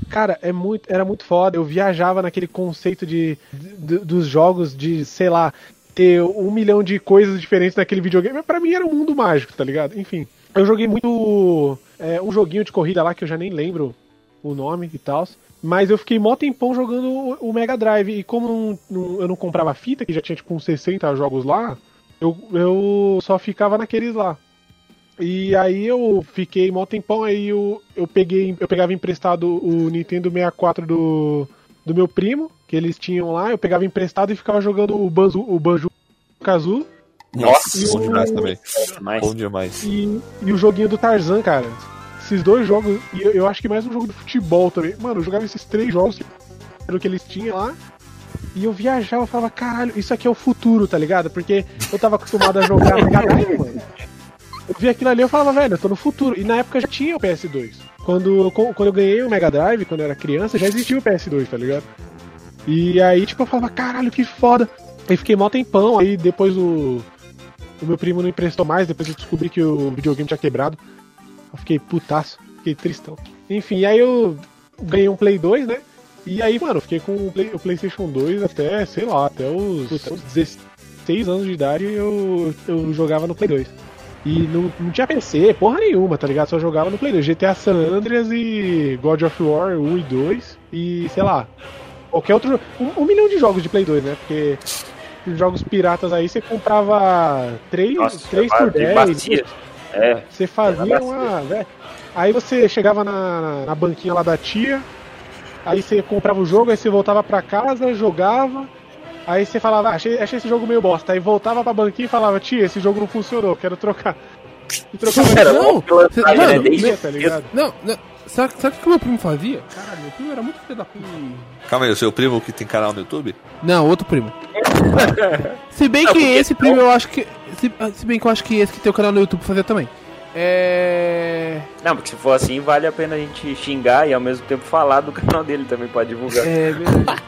Speaker 4: Cara, é muito, era muito foda. Eu viajava naquele conceito de, de- dos jogos de, sei lá, ter um milhão de coisas diferentes naquele videogame. Pra mim era um mundo mágico, tá ligado? Enfim, eu joguei muito é, um joguinho de corrida lá que eu já nem lembro o nome e tal. Mas eu fiquei mó tempão jogando o, o Mega Drive. E como não- não- eu não comprava fita, que já tinha tipo uns 60 jogos lá, eu, eu só ficava naqueles lá. E aí eu fiquei mó tempão, aí eu, eu peguei, eu pegava emprestado o Nintendo 64 do, do meu primo, que eles tinham lá, eu pegava emprestado e ficava jogando o Banjo, o Banjo Kazoo
Speaker 3: Nossa,
Speaker 2: bom demais também.
Speaker 3: Mas...
Speaker 2: Bom demais.
Speaker 4: e, e o joguinho do Tarzan, cara. Esses dois jogos, e eu, eu acho que mais um jogo de futebol também. Mano, eu jogava esses três jogos, que era o que eles tinham lá. E eu viajava, eu falava, caralho, isso aqui é o futuro, tá ligado? Porque eu tava acostumado a jogar Mega Drive, mano. Eu vi aquilo ali eu falava, velho, eu tô no futuro. E na época já tinha o PS2. Quando, quando eu ganhei o Mega Drive, quando eu era criança, já existia o PS2, tá ligado? E aí, tipo, eu falava, caralho, que foda. Aí fiquei mó tempão, aí depois o. O meu primo não emprestou mais, depois eu descobri que o videogame tinha quebrado. Eu fiquei putaço, fiquei tristão. Enfim, aí eu ganhei um Play 2, né? E aí, mano, fiquei com o, Play- o PlayStation 2 até, sei lá, até os, até os 16 anos de idade eu, eu jogava no Play 2. E não, não tinha PC, porra nenhuma, tá ligado? Só jogava no Play 2. GTA San Andreas e God of War 1 e 2. E sei lá, qualquer outro. Um, um milhão de jogos de Play 2, né? Porque os jogos piratas aí você comprava 3,
Speaker 3: Nossa,
Speaker 4: 3
Speaker 3: vai
Speaker 4: por
Speaker 3: de
Speaker 4: 10.
Speaker 3: bacia. É,
Speaker 4: Você fazia uma. vé- Aí você chegava na, na banquinha lá da tia, aí você comprava o jogo, aí você voltava pra casa, jogava. Aí você falava, ah, achei, achei esse jogo meio bosta. Aí voltava pra banquinha e falava, tia, esse jogo não funcionou, quero trocar. E trocava jogo,
Speaker 1: Não,
Speaker 3: uma pilantagem,
Speaker 1: cê-
Speaker 3: né?
Speaker 1: mano,
Speaker 3: Desde
Speaker 4: tá ligado?
Speaker 1: Não, não. Sabe, sabe o que meu primo fazia? Caralho, meu primo era muito filho da puta.
Speaker 2: Calma aí, o seu primo que tem canal no YouTube?
Speaker 1: Não, outro primo. se bem que esse primo eu acho que. Se, se bem que eu acho que esse que tem o canal no YouTube fazia também. É.
Speaker 3: Não, porque se for assim, vale a pena a gente xingar e ao mesmo tempo falar do canal dele também, pode divulgar.
Speaker 1: É verdade.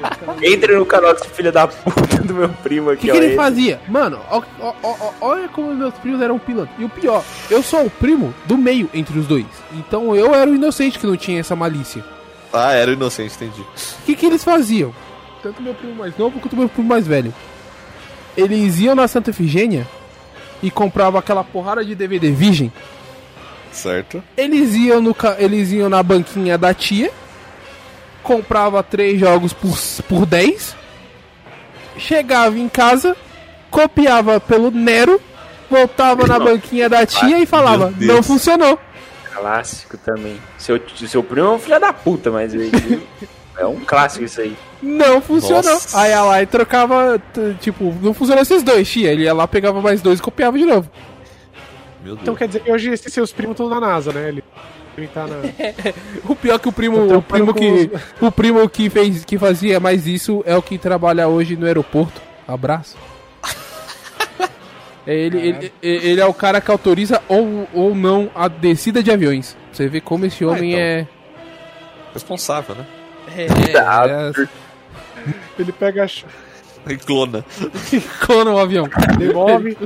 Speaker 3: Entre no canal desse filho da puta do meu primo
Speaker 1: O
Speaker 3: aqui,
Speaker 1: que,
Speaker 3: ó.
Speaker 1: que ele
Speaker 3: esse.
Speaker 1: fazia? Mano, ó- ó- ó- ó- olha como meus primos eram pilantra. E o pior, eu sou o primo do meio entre os dois. Então eu era o inocente que não tinha essa malícia.
Speaker 2: Ah, era o inocente, entendi.
Speaker 1: O que, que eles faziam? Tanto meu primo mais novo quanto meu primo mais velho. Eles iam na Santa Efigênia e compravam aquela porrada de DVD virgem.
Speaker 2: Certo?
Speaker 1: Eles iam, no, eles iam na banquinha da tia, comprava três jogos por, por 10, chegava em casa, copiava pelo Nero, voltava na banquinha da tia e falava, não funcionou.
Speaker 3: Clássico também. Seu, seu primo é um filho da puta, mas ele- é um clássico isso aí.
Speaker 1: Não funcionou.
Speaker 2: Nossa.
Speaker 1: Aí ia lá e trocava, tipo, não funcionou esses dois, tia. Ele ia lá, pegava mais dois e copiava de novo.
Speaker 2: Meu Deus.
Speaker 4: Então quer dizer que hoje esses seus primos estão na NASA, né? Ele, tá na.
Speaker 1: O pior é que o primo, o primo que, o primo que fez, que fazia mais isso é o que trabalha hoje no aeroporto. Abraço. É ele, ele, ele é o cara que autoriza ou, ou não a descida de aviões. Você vê como esse homem
Speaker 2: então.
Speaker 1: é.
Speaker 2: Responsável, né?
Speaker 1: É, é,
Speaker 4: Ele pega a.
Speaker 2: Ele clona.
Speaker 1: Clona o avião.
Speaker 4: Demove.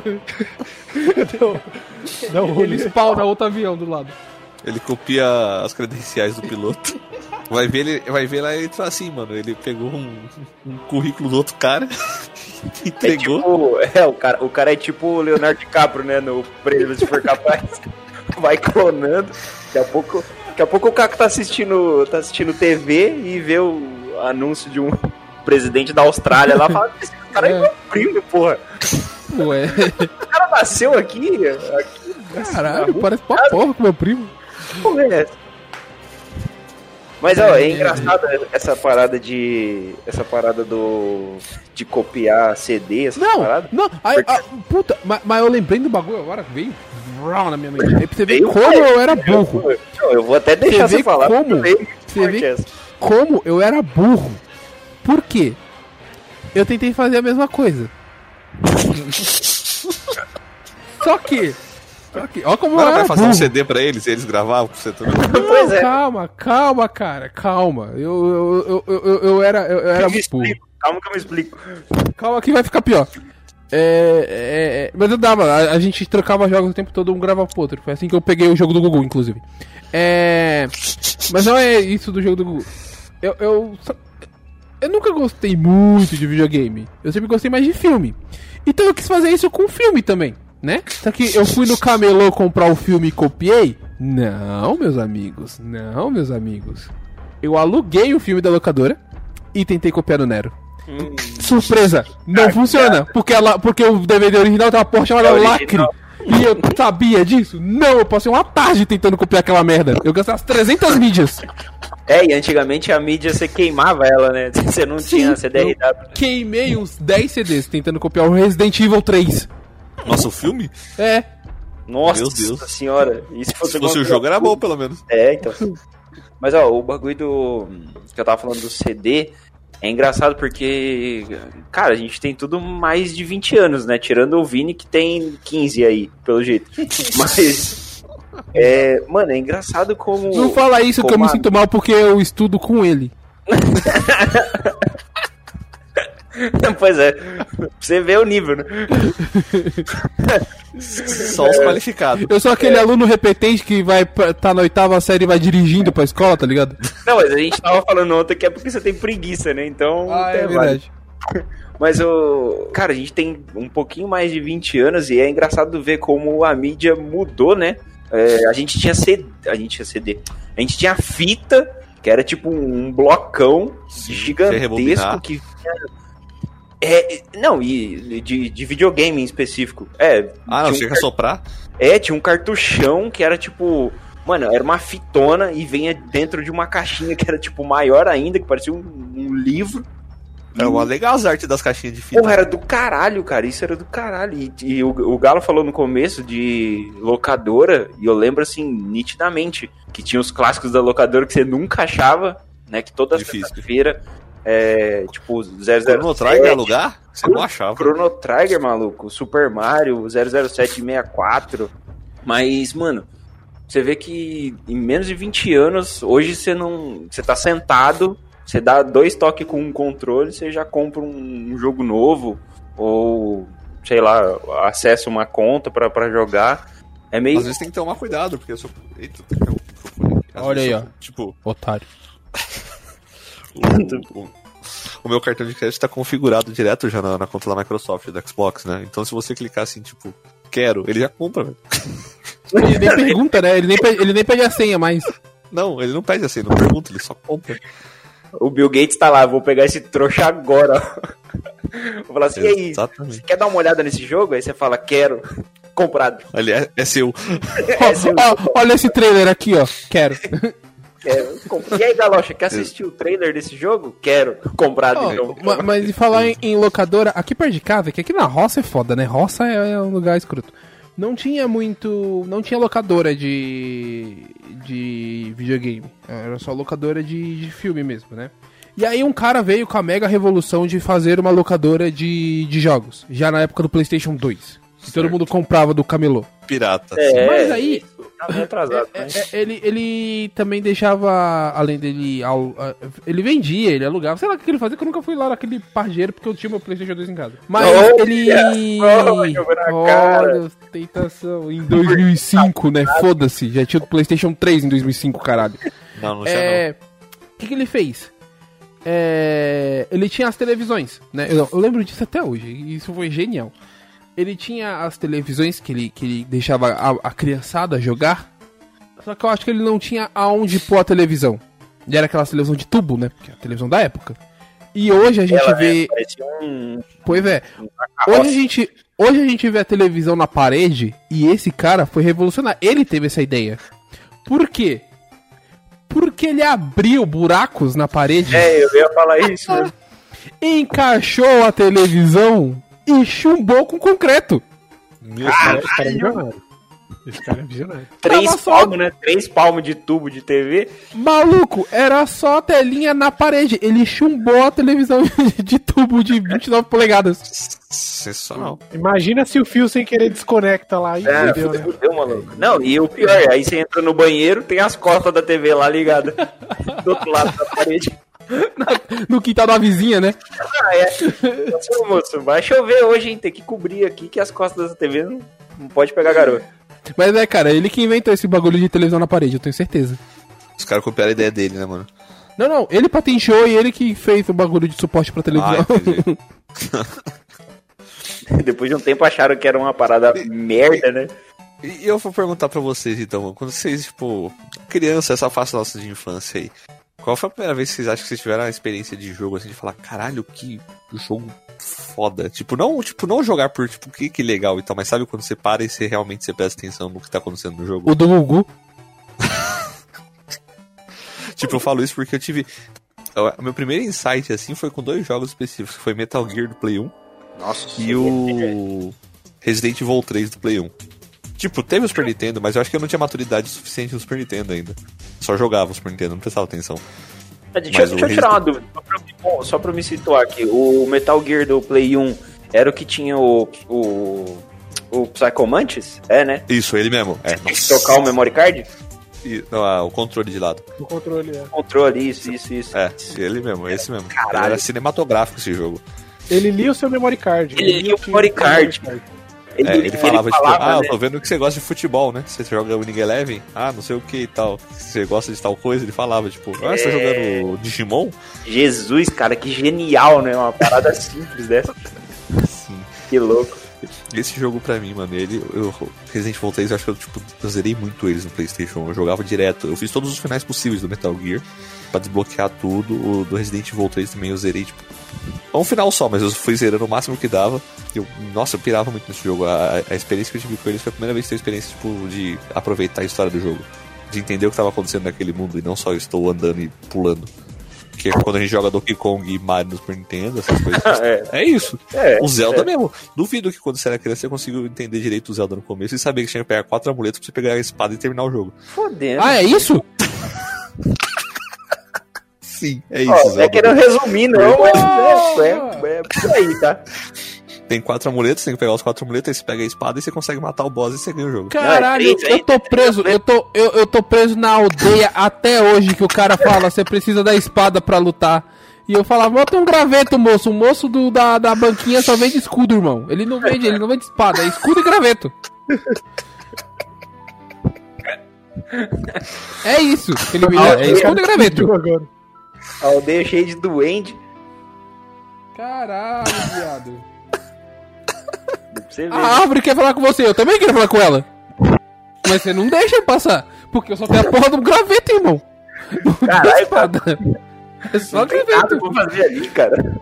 Speaker 4: Não, não,
Speaker 1: Ele spawna outro avião do lado.
Speaker 2: Ele copia as credenciais do piloto. Vai ver, ele, vai ver lá e ele fala assim, mano. Ele pegou um, um currículo do outro cara,
Speaker 3: É
Speaker 2: entregou.
Speaker 3: tipo, é, o cara, o cara é tipo o Leonardo DiCaprio, né? No Preso se for capaz. Vai clonando. Daqui a pouco, daqui a pouco o cara tá assistindo, tá assistindo TV e vê o anúncio de um presidente da Austrália lá fala, esse cara é,
Speaker 1: É.
Speaker 3: meu primo, porra.
Speaker 1: Ué,
Speaker 3: O cara nasceu aqui, aqui
Speaker 1: caralho, parece pra porra com meu primo.
Speaker 3: porra é essa? Mas ó, é engraçado essa parada de. Essa parada do. de copiar CD, essa
Speaker 1: Não,
Speaker 3: parada.
Speaker 1: não, aí, ah, puta, mas, mas eu lembrei do bagulho agora, veio na minha mente. Aí pra você ver como eu era burro.
Speaker 3: Não, eu vou até deixar
Speaker 1: Você
Speaker 3: você, falar.
Speaker 1: como?
Speaker 3: eu
Speaker 1: Você vê como eu era burro. Por quê? Eu tentei fazer a mesma coisa. Só que. Só que. Ó como
Speaker 2: Agora
Speaker 1: era
Speaker 2: vai fazer um. CD pra eles e eles gravavam pra você também.
Speaker 3: Pois
Speaker 1: Não,
Speaker 3: é.
Speaker 1: Calma, calma, cara, calma. Eu, eu, eu, eu, eu, era, eu, eu era
Speaker 3: Eu me
Speaker 1: muito burro.
Speaker 3: explico, Calma que eu me explico.
Speaker 1: Calma que vai ficar pior. É, é, é, mas eu dava, a, a gente trocava jogos o tempo todo, um gravava pro outro. Foi assim que eu peguei o jogo do Gugu, inclusive. É, mas não é isso do jogo do Gugu. Eu, eu, só- eu nunca gostei muito de videogame. Eu sempre gostei mais de filme. Então eu quis fazer isso com filme também, né? Só que eu fui no camelô comprar o filme e copiei? Não, meus amigos. Não, meus amigos. Eu aluguei o filme da locadora e tentei copiar no Nero. Surpresa! Não funciona! Porque, ela, porque o DVD original tem uma porra chamada
Speaker 3: É
Speaker 1: Lacre.
Speaker 3: original.
Speaker 1: E eu sabia disso? Não, eu passei uma tarde tentando copiar aquela merda. Eu gastei as 300 mídias.
Speaker 3: É, e antigamente a mídia você queimava ela, né? Você não tinha CDRW.
Speaker 1: Queimei uns 10 CDs tentando copiar o Resident Evil 3.
Speaker 2: Nossa, o filme?
Speaker 1: É.
Speaker 3: Nossa
Speaker 2: Meu Deus.
Speaker 3: senhora. Se fosse,
Speaker 2: Se fosse o jogo, era bom, pelo menos.
Speaker 3: É, então. Mas ó, o bagulho do. que eu tava falando do CD é engraçado porque. Cara, a gente tem tudo mais de 20 anos, né? Tirando o Vini que tem 15 aí, pelo jeito. Mas. É, mano, é engraçado como.
Speaker 1: Não fala isso que eu
Speaker 3: como
Speaker 1: me
Speaker 3: a-
Speaker 1: sinto mal porque eu estudo com ele.
Speaker 3: pois é. Pra você ver o nível, né?
Speaker 2: Só os qualificados.
Speaker 1: Eu sou aquele aluno repetente que vai pra, tá na oitava série e vai dirigindo pra escola, tá ligado?
Speaker 3: Não, mas a gente tava falando ontem que é porque você tem preguiça, né? Então.
Speaker 1: Ah, é
Speaker 3: vale.
Speaker 1: verdade.
Speaker 3: Mas o. Cara, a gente tem um pouquinho mais de 20 anos e é engraçado ver como a mídia mudou, né? É, a gente tinha CD. A gente tinha CD. A gente tinha fita, que era tipo um blocão
Speaker 2: Sim,
Speaker 3: gigantesco que vinha. É, não, e de, de videogame em específico. É,
Speaker 2: Ah, não,
Speaker 3: tinha um
Speaker 2: que assoprar?
Speaker 3: é, tinha um cartuchão que era tipo. Mano, era uma fitona e vinha dentro de uma caixinha que era tipo maior ainda, que parecia um, um livro.
Speaker 2: É uma legal as artes das caixinhas de fita.
Speaker 3: Porra, era do caralho, cara. Isso era do caralho. E, e o, o Galo falou no começo de locadora, e eu lembro assim, nitidamente, que tinha os clássicos da locadora que você nunca achava, né? Que toda sexta-feira, é, tipo, 007.
Speaker 2: Chrono Trigger é lugar? Você não achava.
Speaker 3: Chrono Trigger, maluco. Super Mario, 00764. Mas, mano, você vê que em menos de 20 anos, hoje você não. Você tá sentado, você dá dois toques com um controle, você já compra um, um jogo novo, ou, sei lá, acessa uma conta pra, pra jogar. É meio.
Speaker 2: Às vezes tem que tomar cuidado, porque eu sou. Eita. Às
Speaker 1: Olha aí,
Speaker 2: eu- Tipo,
Speaker 1: Otário.
Speaker 2: o, o- o meu cartão de crédito tá configurado direto já na, na conta da Microsoft, do Xbox, né? Então se você clicar assim, tipo, quero, ele já compra, velho.
Speaker 1: Ele nem pergunta, né? Ele nem, pede, ele nem pede a senha mais.
Speaker 2: Não, ele não pede assim, não pergunta, ele só compra.
Speaker 3: O Bill Gates tá lá, vou pegar esse trouxa agora. Vou falar assim, e aí,
Speaker 2: Exatamente.
Speaker 3: você quer dar uma olhada nesse jogo? Aí você fala, quero. Comprado.
Speaker 2: Ele é, é seu.
Speaker 3: É, seu-
Speaker 1: Ó, ó, olha esse trailer aqui, ó. Quero.
Speaker 3: Quero. E aí, Galocha, quer assistir o trailer desse jogo? Quero. Comprado,
Speaker 1: Ó,
Speaker 3: então.
Speaker 1: ma- mas e falar em, em locadora, aqui perto de casa, que aqui na roça é foda, né? Roça é, é um lugar escroto. Não tinha muito. Não tinha locadora de. de videogame. Era só locadora de, de filme mesmo, né? E aí um cara veio com a mega revolução de fazer uma locadora de, de jogos. Já na época do Playstation 2. Que todo mundo comprava do camelô.
Speaker 2: Pirata.
Speaker 3: É,
Speaker 1: Mas aí,
Speaker 3: tá meio atrasado.
Speaker 1: É,
Speaker 3: mas-
Speaker 1: é, ele, ele também deixava, além dele, ele vendia, ele alugava, sei lá o que ele fazia, que eu nunca fui lá naquele pargeiro, porque eu tinha meu Playstation 2 em casa. Mas
Speaker 3: Olha
Speaker 1: ele...
Speaker 3: na cara.
Speaker 1: Olha, ostentação, em 2005, né, foda-se, já tinha o Playstation 3 em 2005, caralho.
Speaker 2: Não, não tinha
Speaker 1: É, o que, que ele fez? É, ele tinha as televisões, né? Eu, eu lembro disso até hoje. e Isso foi genial. Ele tinha as televisões que ele, que ele deixava a, a criançada jogar. Só que eu acho que ele não tinha aonde pôr a televisão. E era aquela televisão de tubo, né? Porque é a televisão da época. E hoje a gente
Speaker 3: Ela,
Speaker 1: vê.
Speaker 3: né, parecia um...
Speaker 1: Pois é. Hoje a, gente, hoje a gente vê a televisão na parede e esse cara foi revolucionário. Ele teve essa ideia. Por quê? Porque ele abriu buracos na parede,
Speaker 3: É, eu ia falar isso mesmo.
Speaker 1: encaixou a televisão e chumbou com concreto.
Speaker 2: Meu
Speaker 4: Esse cara-
Speaker 2: Deus.
Speaker 4: esse cara é visionário. Esse cara é visionário.
Speaker 3: Três
Speaker 1: só-
Speaker 3: palmos, né? Três palmos de tubo de TV.
Speaker 1: Maluco, era só a telinha na parede. Ele chumbou a televisão de tubo de 29 polegadas.
Speaker 2: Sensacional.
Speaker 4: Imagina se o fio sem querer desconecta lá e
Speaker 3: É,
Speaker 4: fudeu, né?
Speaker 3: fudeu, maluco. Não, e o pior, aí você entra no banheiro, tem as costas da TV lá ligada. Do outro lado da parede.
Speaker 1: No quintal da vizinha, né?
Speaker 3: Ah, é. Nossa, moço, vai chover hoje, hein? Tem que cobrir aqui que as costas da TV não, não pode pegar garoto.
Speaker 1: Mas é, cara, ele que inventou esse bagulho de televisão na parede, eu tenho certeza.
Speaker 2: Os caras copiaram a ideia dele, né, mano?
Speaker 1: Não, não, ele patenteou e ele que fez o bagulho de suporte pra
Speaker 2: Ah,
Speaker 1: televisão.
Speaker 2: entendi.
Speaker 3: Depois de um tempo acharam que era uma parada merda, né?
Speaker 2: E eu vou perguntar pra vocês, então, quando vocês, tipo, criança, essa fase nossa de infância aí, qual foi a primeira vez que vocês acham que vocês tiveram uma experiência de jogo, assim, de falar, caralho, que jogo foda? Tipo, não, tipo, não jogar por, tipo, que, que legal e tal, mas sabe quando você para e você realmente você presta atenção no que tá acontecendo no jogo?
Speaker 1: o do Gugu.
Speaker 2: Tipo, eu falo isso porque eu tive... O meu primeiro insight, assim, foi com dois jogos específicos, que foi Metal Gear do Play 1
Speaker 3: Nossa,
Speaker 2: e o Resident Evil 3 do Play 1. Tipo, teve o Super Nintendo, mas eu acho que eu não tinha maturidade suficiente no Super Nintendo ainda. Só jogava o Super Nintendo, não prestava atenção.
Speaker 3: Deixa,
Speaker 2: Mas
Speaker 3: deixa
Speaker 2: o
Speaker 3: eu tirar uma dúvida, só pra, bom, só pra me situar aqui. O Metal Gear do Play 1 era o que tinha o. o. o Psycho Mantis? É, né?
Speaker 2: Isso, ele mesmo. É,
Speaker 3: Tem que tocar o memory card?
Speaker 2: E- não, ah, o controle de lado.
Speaker 4: O controle é.
Speaker 3: Controle, isso, isso, isso.
Speaker 2: É, ele mesmo, esse mesmo.
Speaker 3: Caralho.
Speaker 2: Ele era cinematográfico esse jogo.
Speaker 4: Ele lia o seu memory card.
Speaker 3: Ele lia o
Speaker 4: tinha
Speaker 3: memory card.
Speaker 2: É, ele, falava, tipo, ah, eu
Speaker 3: né?
Speaker 2: tô vendo que você gosta de futebol, né? Você joga Winning Eleven, ah, não sei o que e tal. Você gosta de tal coisa, ele falava, tipo, ah, você tá
Speaker 3: É.
Speaker 2: jogando Digimon?
Speaker 3: Jesus, cara, que genial, né? Uma parada simples dessa.
Speaker 2: Sim.
Speaker 3: Que louco.
Speaker 2: Esse jogo pra mim, mano, ele. Eu, Resident Evil 3, eu acho que eu, tipo, eu zerei muito eles no PlayStation. Eu jogava direto. Eu fiz todos os finais possíveis do Metal Gear pra desbloquear tudo. O do Resident Evil 3 também eu zerei, tipo. É um final só, mas eu fui zerando o máximo que dava. Eu, nossa, eu pirava muito nesse jogo. A, a experiência que eu tive com eles foi a primeira vez que eu tive experiência, tipo, de aproveitar a história do jogo. De entender o que tava acontecendo naquele mundo e não só estou andando e pulando. Que é quando a gente joga Donkey Kong e Mario no Super Nintendo, essas coisas.
Speaker 3: É.
Speaker 2: é isso.
Speaker 3: É,
Speaker 2: O Zelda
Speaker 3: é.
Speaker 2: mesmo. Duvido que quando você era criança você conseguiu entender direito o Zelda no começo e saber que tinha que pegar quatro amuletos pra você pegar a espada e terminar o jogo.
Speaker 3: Fodendo.
Speaker 1: Ah, é isso?
Speaker 2: Sim, é isso,
Speaker 3: Ó, não é querendo resumir, não, mas é, é, é por aí, tá?
Speaker 2: Tem quatro amuletos, tem que pegar os quatro amuletos, aí você pega a espada e você consegue matar o boss e você ganha o jogo.
Speaker 1: Caralho,
Speaker 3: é três,
Speaker 1: eu tô preso, eu tô, eu, eu tô preso na aldeia até hoje que o cara fala, você precisa da espada pra lutar. E eu falava, bota um graveto, moço. O moço do, da, da banquinha só vende escudo, irmão. Ele não vende, ele não vende espada, é escudo e graveto. É isso ele me é escudo e graveto.
Speaker 3: A aldeia cheia de duende.
Speaker 1: Caralho, viado. A árvore quer falar com você, eu também quero falar com ela. Mas você não deixa eu passar, porque eu só tenho a porra do graveto, irmão. Não tem
Speaker 3: Caralho,
Speaker 1: espada. É só
Speaker 3: Não tem nada
Speaker 1: graveto.
Speaker 3: pra fazer ali, cara.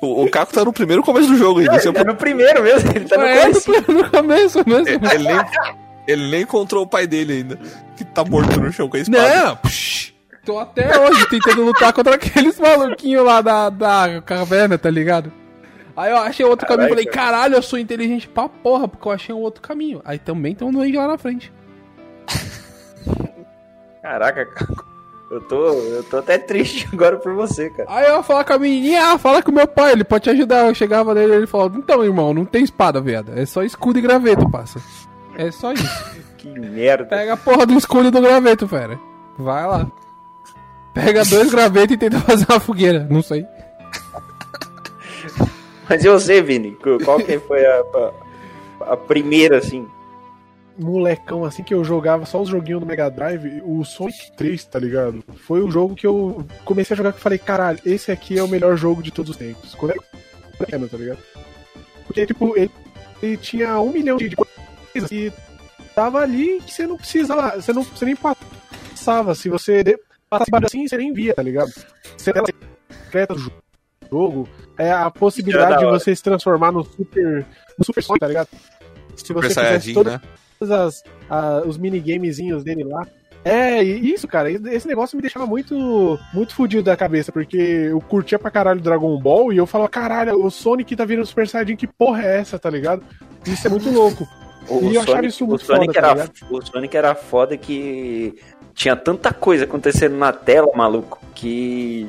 Speaker 2: O, o Caco tá no primeiro começo do jogo ainda. É
Speaker 3: Ele tá no primeiro mesmo, ele tá no
Speaker 1: É,
Speaker 3: começo.
Speaker 1: no, no começo mesmo.
Speaker 2: Ele nem, ele nem encontrou o pai dele ainda, que tá morto no chão com a espada.
Speaker 1: Não, psh, tô até hoje tentando lutar contra aqueles maluquinhos lá da, da caverna, tá ligado? Aí eu achei outro caminho e falei,
Speaker 3: Caralho,
Speaker 1: eu sou inteligente pra porra, porque eu achei um outro caminho. Aí também tem um doente lá na frente.
Speaker 3: Caraca. Eu tô, eu tô até triste agora por você, cara.
Speaker 1: Aí eu ia falar com a menininha, ah, fala com o meu pai, ele pode te ajudar. Eu chegava nele e ele falava, então, irmão, não tem espada, viado. É só escudo e graveto, passa. É só isso.
Speaker 3: Que merda.
Speaker 1: Pega a porra do escolho do graveto, fera. Vai lá. Pega dois gravetos e tenta fazer uma fogueira. Não sei.
Speaker 3: Mas eu sei, Vini, qual que foi a, a, a primeira, assim?
Speaker 4: molecão assim que eu jogava só os joguinhos do Mega Drive, o Sonic 3, tá ligado? Foi o jogo que eu comecei a jogar que eu falei, caralho, esse aqui é o melhor jogo de todos os tempos. Quando era pequeno, tá ligado? Porque, tipo, ele, ele tinha um milhão de coisas e tava ali que você não precisava, você não você nem passava. Se você passasse assim, você nem via, tá ligado? Você tela secreta do jogo, é a possibilidade de você se transformar no Super, no Super Sonic, tá ligado? Se
Speaker 2: Super
Speaker 4: você
Speaker 2: Saiyajin,
Speaker 4: fizesse todo,
Speaker 2: né?
Speaker 4: as, a- os minigamezinhos dele lá. É, e isso, cara, esse negócio me deixava muito muito fudido da cabeça, porque eu curtia pra caralho Dragon Ball e eu falava, caralho, o Sonic tá virando Super Saiyajin, que porra é essa, tá ligado? Isso é muito louco.
Speaker 3: O,
Speaker 4: E eu achava
Speaker 3: Sonic,
Speaker 4: isso
Speaker 3: o
Speaker 4: muito
Speaker 3: Sonic
Speaker 4: foda, tá
Speaker 3: era,
Speaker 4: ligado?
Speaker 3: o Sonic era foda que tinha tanta coisa acontecendo na tela, maluco, que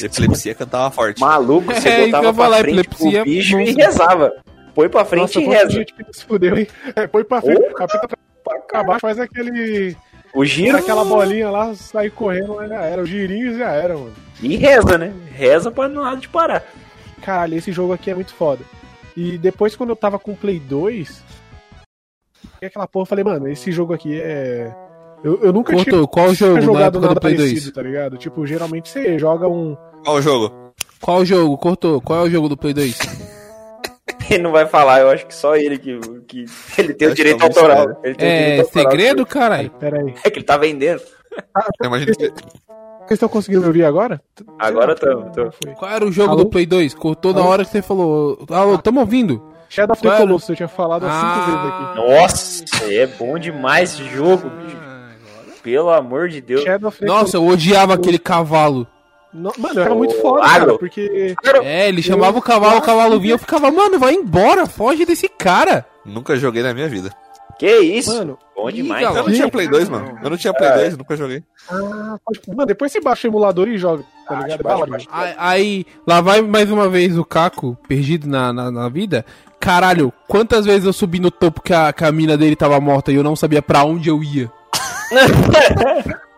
Speaker 2: Epilepsia cantava forte.
Speaker 3: maluco, você
Speaker 1: É, que
Speaker 3: botava
Speaker 1: ia falar,
Speaker 3: pra frente
Speaker 1: epilepsia,
Speaker 3: pro bicho e
Speaker 1: nossa.
Speaker 3: rezava. Põe pra frente
Speaker 4: Nossa,
Speaker 3: e reza.
Speaker 4: gente que se fudeu, hein? É, põe pra frente, apita pra, pra baixo, faz aquele.
Speaker 3: O giro
Speaker 4: aquela bolinha lá, sair correndo, mas já era. Os girinhos já era, mano.
Speaker 3: e reza, né? Reza pra não nada de parar.
Speaker 4: Caralho, esse jogo aqui é muito foda. E depois, quando eu tava com o Play 2, e aquela porra, eu falei, mano, esse jogo aqui é. Eu, eu nunca tinha
Speaker 1: Cortou, qual jogo na
Speaker 4: jogado
Speaker 1: época
Speaker 4: nada
Speaker 1: do Play
Speaker 4: parecido,
Speaker 1: 2?
Speaker 4: tá ligado? Tipo, geralmente você joga um.
Speaker 2: Qual o jogo?
Speaker 1: Qual jogo? Cortou. Qual é o jogo do Play 2?
Speaker 3: Ele não vai falar, eu acho que só ele que, que ele tem o direito
Speaker 2: é muito
Speaker 3: autoral. Ele tem o
Speaker 1: É
Speaker 3: direito autoral.
Speaker 1: segredo, caralho?
Speaker 4: Pera aí.
Speaker 3: É que ele tá vendendo.
Speaker 2: Eu imagino que
Speaker 4: Vocês estão conseguindo me ouvir agora?
Speaker 3: Agora tamo, tamo.
Speaker 4: Foi.
Speaker 1: Qual era o jogo
Speaker 4: Alô?
Speaker 1: do Play 2? Cortou na
Speaker 4: Alô?
Speaker 1: hora que você falou. Alô, tamo ouvindo?
Speaker 4: Shadow of the? Colossus, eu tinha falado há cinco vezes
Speaker 1: Ah.
Speaker 4: aqui.
Speaker 3: Nossa, é bom demais esse jogo, bicho. Pelo amor de Deus.
Speaker 1: Nossa, eu odiava aquele cavalo.
Speaker 4: No- Mano, era muito foda, cara, porque.
Speaker 1: É, ele chamava o cavalo, o cavalo vinha, eu ficava, mano, vai embora, foge desse cara.
Speaker 2: nunca joguei na minha vida.
Speaker 3: Que isso?
Speaker 4: Mano,
Speaker 3: bom demais.
Speaker 2: Eu não tinha Play 2, mano. Eu não tinha Play 2, nunca joguei.
Speaker 4: ah, pode... Mano, depois você baixa o emulador e joga, tá ligado?
Speaker 3: baixa,
Speaker 4: Baixa,
Speaker 3: baixa.
Speaker 1: Aí, aí, lá vai mais uma vez o Caco, perdido na, na, na vida. Caralho, quantas vezes eu subi no topo que a, que a mina dele tava morta e eu não sabia pra onde eu ia?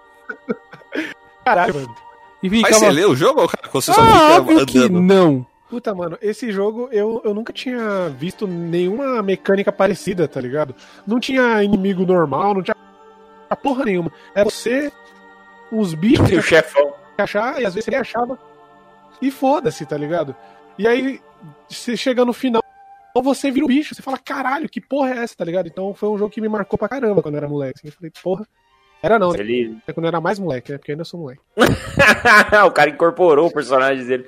Speaker 4: Caralho, mano.
Speaker 1: E
Speaker 2: Mas
Speaker 1: ficava.
Speaker 2: você leu o jogo, cara? Ou Você só
Speaker 1: ah,
Speaker 2: fica
Speaker 1: óbvio que
Speaker 2: andando?
Speaker 1: não.
Speaker 4: Puta, mano, esse jogo eu, eu nunca tinha visto nenhuma mecânica parecida, tá ligado? Não tinha inimigo normal, não tinha porra nenhuma. Era você, os bichos
Speaker 3: E o chefão.
Speaker 4: que achar, e às vezes ele achava. E foda-se, tá ligado? E aí, você chega no final, você vira o bicho, você fala, caralho, que porra é essa, tá ligado? Então foi um jogo que me marcou pra caramba quando eu era moleque. assim. Eu falei, porra. Era não?
Speaker 3: Ele...
Speaker 4: quando eu era mais moleque, né? Porque eu ainda sou moleque.
Speaker 3: o cara incorporou o personagem dele.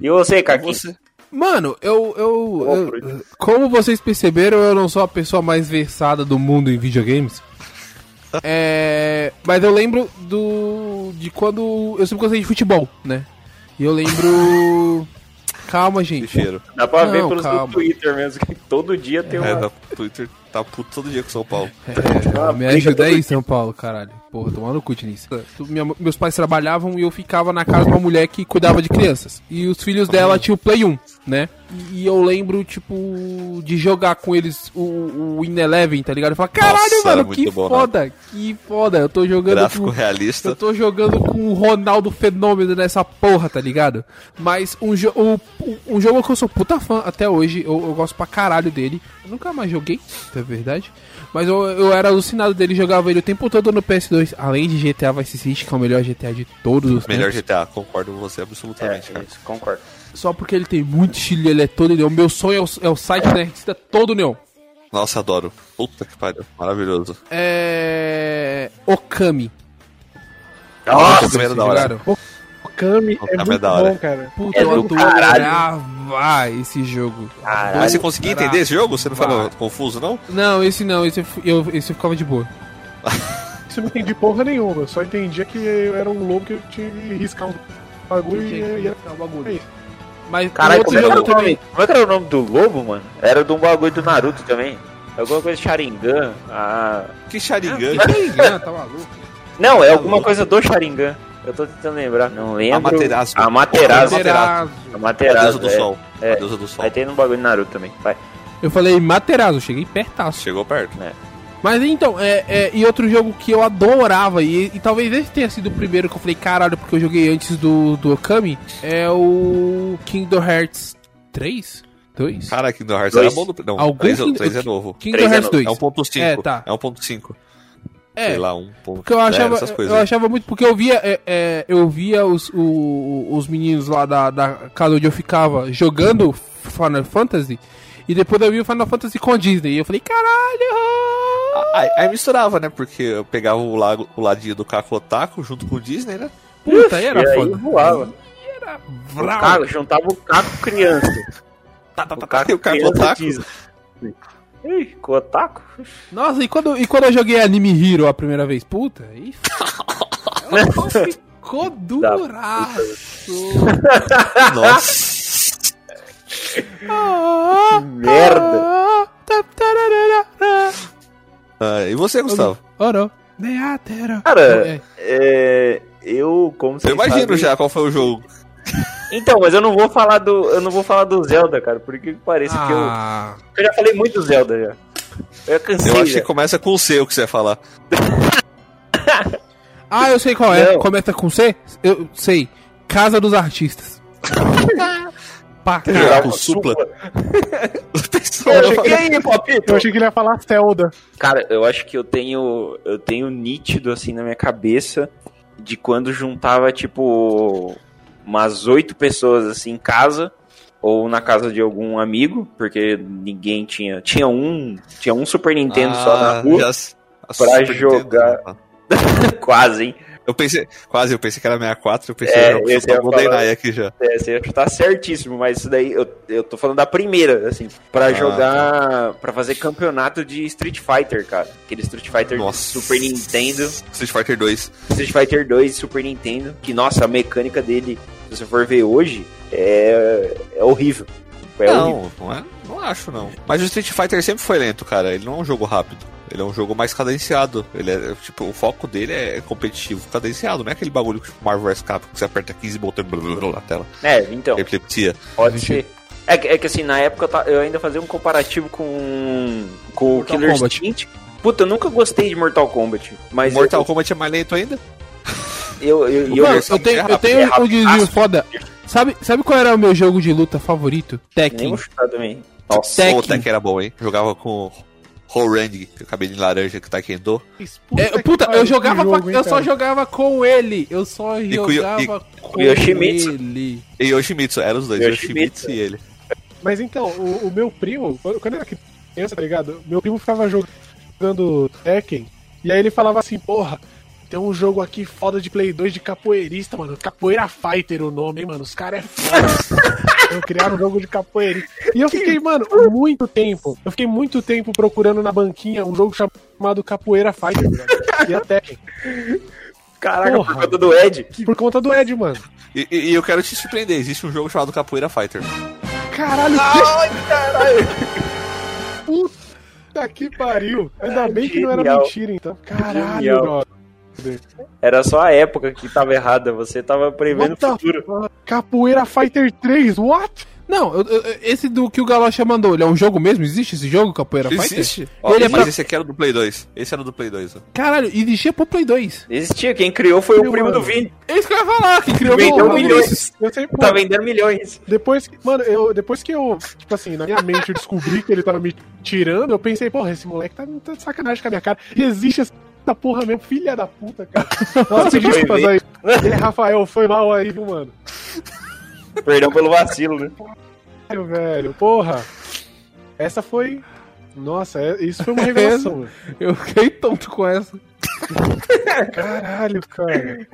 Speaker 3: E você, Caquinho?
Speaker 2: Você...
Speaker 1: Mano, eu, eu, eu-. Como vocês perceberam, eu não sou a pessoa mais versada do mundo em videogames. É, mas eu lembro do. de quando. Eu sempre gostei de futebol, né? E eu lembro. Calma, gente.
Speaker 2: cheiro.
Speaker 3: Dá pra ver
Speaker 1: Não,
Speaker 3: pelos
Speaker 1: calma.
Speaker 3: do Twitter mesmo, que todo dia tem
Speaker 2: É,
Speaker 3: uma...
Speaker 2: o Twitter tá puto todo dia com São Paulo.
Speaker 1: É, me ajuda aí, São Paulo, caralho. Porra, tomando no cu, Diniz. Minha- meus pais trabalhavam e eu ficava na casa de uma mulher que cuidava de crianças. E os filhos dela tinham o Play 1, né? E, e eu lembro, tipo, de jogar com eles o, o Win Eleven, tá ligado? Eu falava, caralho,
Speaker 2: Nossa,
Speaker 1: mano, que
Speaker 2: bom, né?
Speaker 1: foda, que foda. Eu tô jogando
Speaker 2: Gráfico
Speaker 1: com...
Speaker 2: realista.
Speaker 1: Eu tô jogando com o Ronaldo Fenômeno nessa porra, tá ligado? Mas um, jo o- um jogo que eu sou puta fã até hoje, eu, eu gosto pra caralho dele. Eu nunca mais joguei, é verdade. Mas eu, eu era alucinado dele, jogava ele o tempo todo no PS2. Além de GTA Vice City, que é o melhor GTA de todos os
Speaker 2: Melhor
Speaker 1: tempos.
Speaker 2: GTA, concordo com você absolutamente,
Speaker 3: É,
Speaker 2: cara.
Speaker 3: isso, concordo.
Speaker 1: Só porque ele tem muito estilo, ele é todo neon. Meu sonho é o, é o site da todo neon.
Speaker 2: Nossa, adoro. Puta que pariu. Maravilhoso.
Speaker 1: É... Okami.
Speaker 2: Nossa, era da hora.
Speaker 1: Jogaram?
Speaker 4: O Kami
Speaker 2: O
Speaker 4: é
Speaker 2: Kami é
Speaker 4: muito
Speaker 2: da hora.
Speaker 4: bom, cara.
Speaker 1: Puta,
Speaker 3: É
Speaker 1: eu adorava esse jogo.
Speaker 3: Caralho.
Speaker 2: Mas você conseguia entender esse jogo? Você não ficava confuso, não?
Speaker 1: Não, esse não, esse eu, esse eu ficava de boa.
Speaker 4: Isso eu não entendi porra nenhuma. Eu só entendia que eu era um lobo que eu tinha que riscar um bagulho e ia. ia... É isso.
Speaker 1: Mas
Speaker 3: Caralho, como é, era o
Speaker 1: também.
Speaker 3: nome, como é que era o nome do lobo, mano? Era de um bagulho do Naruto também. Alguma coisa de Sharingan. Ah.
Speaker 2: Que Sharingan.
Speaker 1: Sharingan, tá maluco?
Speaker 3: Não, é alguma coisa do Sharingan. Eu tô tentando lembrar. Não lembro.
Speaker 2: Amaterasu.
Speaker 3: Amaterasu.
Speaker 2: Amaterasu.
Speaker 3: Amaterasu.
Speaker 2: A deusa do
Speaker 3: é.
Speaker 2: sol.
Speaker 3: é.
Speaker 2: A deusa do sol.
Speaker 3: Aí tem no bagulho de Naruto também. Vai.
Speaker 1: Eu falei Materazzo, cheguei pertaço.
Speaker 2: Chegou perto.
Speaker 1: Mas então, é, é, e outro jogo que eu adorava, e, e talvez esse tenha sido o primeiro que eu falei, caralho, porque eu joguei antes do, do Okami, é o Kingdom Hearts 3? 2?
Speaker 2: Cara, Kingdom Hearts
Speaker 3: Dois.
Speaker 2: era bom do. Não,
Speaker 1: Algum
Speaker 2: 3,
Speaker 1: Kingdom-
Speaker 2: é novo.
Speaker 1: Kingdom
Speaker 3: é
Speaker 1: Hearts
Speaker 3: novo.
Speaker 1: 2.
Speaker 2: É 1.5.
Speaker 1: É, tá.
Speaker 2: É 1.5.
Speaker 1: É,
Speaker 2: Sei lá, 1.
Speaker 1: Porque eu achava,
Speaker 2: essas coisas.
Speaker 1: eu
Speaker 2: aí.
Speaker 1: achava muito, porque eu via, é, é, eu via os, o- os meninos lá da, da casa onde eu ficava jogando Final Fantasy, e depois eu vi o Final Fantasy com a Disney, e eu falei, caralho!
Speaker 2: Aí, aí misturava, né? Porque eu pegava o, lago, o ladinho do Cacotaco junto com o Disney, né?
Speaker 1: Puta, aí era
Speaker 3: e aí
Speaker 1: foda.
Speaker 3: voava.
Speaker 1: Era
Speaker 3: O
Speaker 1: vrau.
Speaker 3: Caco, juntava o Caco criança.
Speaker 2: Tá, tá,
Speaker 3: O
Speaker 2: tá,
Speaker 3: Caco
Speaker 2: e o
Speaker 3: criança
Speaker 2: Cacotaco.
Speaker 3: Disney. Ih, Kotaku?
Speaker 1: Nossa, e quando, e quando eu joguei Anime Hero a primeira vez? Puta. Ela só ficou duraço.
Speaker 2: Nossa.
Speaker 1: Ah,
Speaker 3: merda.
Speaker 1: ah,
Speaker 2: e você, Gustavo?
Speaker 1: Oro. Neatero.
Speaker 3: Cara,
Speaker 1: É.
Speaker 3: É, eu, como
Speaker 2: Eu
Speaker 3: vocês
Speaker 2: imagino
Speaker 3: sabem-
Speaker 2: já qual foi o jogo.
Speaker 3: Então, mas eu não vou falar do, eu não vou falar do Zelda, cara, porque parece que eu,
Speaker 1: Ah,
Speaker 3: eu já falei muito do Zelda já. Eu cansei.
Speaker 2: Eu acho
Speaker 3: já.
Speaker 2: que começa com o C o que você ia falar.
Speaker 1: Ah, eu sei qual é.
Speaker 3: Não.
Speaker 1: Começa com C? Eu sei. Casa dos Artistas. Pá, cara.
Speaker 2: com supla.
Speaker 3: Eu cheguei aí, papito.
Speaker 4: Eu achei que ele ia falar Zelda.
Speaker 3: Cara, eu acho que eu tenho. Eu tenho nítido assim na minha cabeça de quando juntava, tipo, umas oito pessoas assim em casa. Ou na casa de algum amigo, porque ninguém tinha. Tinha um. Tinha um Super Nintendo só na
Speaker 2: Ah,
Speaker 3: rua.
Speaker 2: já- a
Speaker 3: pra
Speaker 2: Super
Speaker 3: jogar.
Speaker 2: Nintendo.
Speaker 3: Quase, hein?
Speaker 2: Eu pensei, quase, eu pensei que era 64, eu pensei
Speaker 3: É,
Speaker 2: que era
Speaker 3: ia falar.
Speaker 2: GoldenEye aqui já.
Speaker 3: É, você tá certíssimo, mas isso daí eu, eu tô falando da primeira, assim, pra
Speaker 2: Ah,
Speaker 3: jogar, pra fazer campeonato de Street Fighter, cara. Aquele Street Fighter de
Speaker 2: Nossa.
Speaker 3: Super Nintendo,
Speaker 2: Street Fighter 2.
Speaker 3: Street Fighter 2 de Super Nintendo, que nossa, a mecânica dele, se você for ver hoje, é, é horrível. É horrível.
Speaker 2: Não, não é? Não acho não. Mas o Street Fighter sempre foi lento, cara. Ele não é um jogo rápido. Ele é um jogo mais cadenciado. Ele é, tipo, o foco dele é competitivo, cadenciado. Não é aquele bagulho tipo Marvel vs Capcom que você aperta 15 botões blá, blá, blá, na tela.
Speaker 3: É, então,
Speaker 2: Epilepsia.
Speaker 3: pode ser. É, que- é que assim, na época eu, ainda fazia um comparativo com, com o Killer
Speaker 1: Kombat.
Speaker 3: Instinct. Puta, eu nunca gostei de Mortal Kombat. Mas
Speaker 2: Mortal
Speaker 3: eu,
Speaker 2: Kombat é mais lento ainda?
Speaker 3: eu, eu, eu,
Speaker 1: Mano,
Speaker 3: eu,
Speaker 1: eu tenho, eu tenho
Speaker 3: é
Speaker 1: um
Speaker 3: rápido.
Speaker 1: desvio foda. Sabe, sabe qual era o meu jogo de luta favorito?
Speaker 3: nem
Speaker 1: Tekken.
Speaker 3: chutar também. Nossa,
Speaker 1: Tekken.
Speaker 2: O Tekken era bom, hein? Jogava com o Horang, que é o cabelinho laranja que.
Speaker 1: É,
Speaker 4: que
Speaker 1: puta,
Speaker 4: pariu,
Speaker 1: eu
Speaker 4: que
Speaker 1: jogava,
Speaker 4: jogo,
Speaker 1: pra-
Speaker 4: hein,
Speaker 1: eu só jogava com ele. Eu só
Speaker 2: Yo-
Speaker 1: jogava com
Speaker 3: Yoshimitsu.
Speaker 1: ele.
Speaker 2: E Yoshimitsu, eram os dois,
Speaker 3: Yoshimitsu.
Speaker 2: Yoshimitsu e ele.
Speaker 4: Mas então, o, o meu primo, quando quando eu era criança, tá ligado? Meu primo ficava jogando Tekken, e aí ele falava assim, porra, tem um jogo aqui foda de Play 2 de capoeirista, mano. Capoeira Fighter o nome, hein, mano. Os caras é foda. eu criaram um jogo de capoeirista. E eu fiquei, mano, muito tempo. Eu fiquei muito tempo procurando na banquinha um jogo chamado Capoeira Fighter. E a Tekken.
Speaker 3: caraca,
Speaker 4: Porra.
Speaker 3: por conta do Ed.
Speaker 4: Por conta do Ed, mano.
Speaker 2: E, e- eu quero te surpreender, existe um jogo chamado Capoeira Fighter.
Speaker 4: Caralho,
Speaker 3: Ai, caralho.
Speaker 4: puta que pariu. Ainda bem que não era mentira, então. Caralho,
Speaker 3: Genial.
Speaker 4: brother.
Speaker 3: Era só a época que tava errada, você tava prevendo o futuro.
Speaker 4: Capoeira Fighter 3, what?
Speaker 1: Não, eu- eu- esse do que o Galocha mandou, ele é um jogo mesmo? Existe esse jogo, Capoeira Fighter?
Speaker 2: Existe. Ó,
Speaker 1: Ele é
Speaker 2: mas
Speaker 1: pra-
Speaker 2: esse aqui era do Play 2. Esse era do Play 2. Ó.
Speaker 1: Caralho, existia pro Play 2.
Speaker 3: Existia, quem criou foi o primo
Speaker 4: mano.
Speaker 3: do Vini.
Speaker 1: É isso que eu ia falar, que criou
Speaker 3: Vendeu
Speaker 1: o
Speaker 3: milhões.
Speaker 4: Eu sei, pô,
Speaker 3: Tá vendendo milhões.
Speaker 4: depois que, mano, eu, depois que eu, tipo assim, na minha mente eu descobri que ele tava me tirando, eu pensei, porra, esse moleque tá, tá de sacanagem com a minha cara. E existe essa porra mesmo, filha da puta, cara. Nossa, desculpas aí. E Rafael, foi mal aí, viu, mano?
Speaker 3: Perdão pelo vacilo, né?
Speaker 4: Caralho, velho, porra. Essa foi. Nossa, é- isso foi uma revelação, velho.
Speaker 1: Eu fiquei tonto com essa.
Speaker 4: Caralho, cara.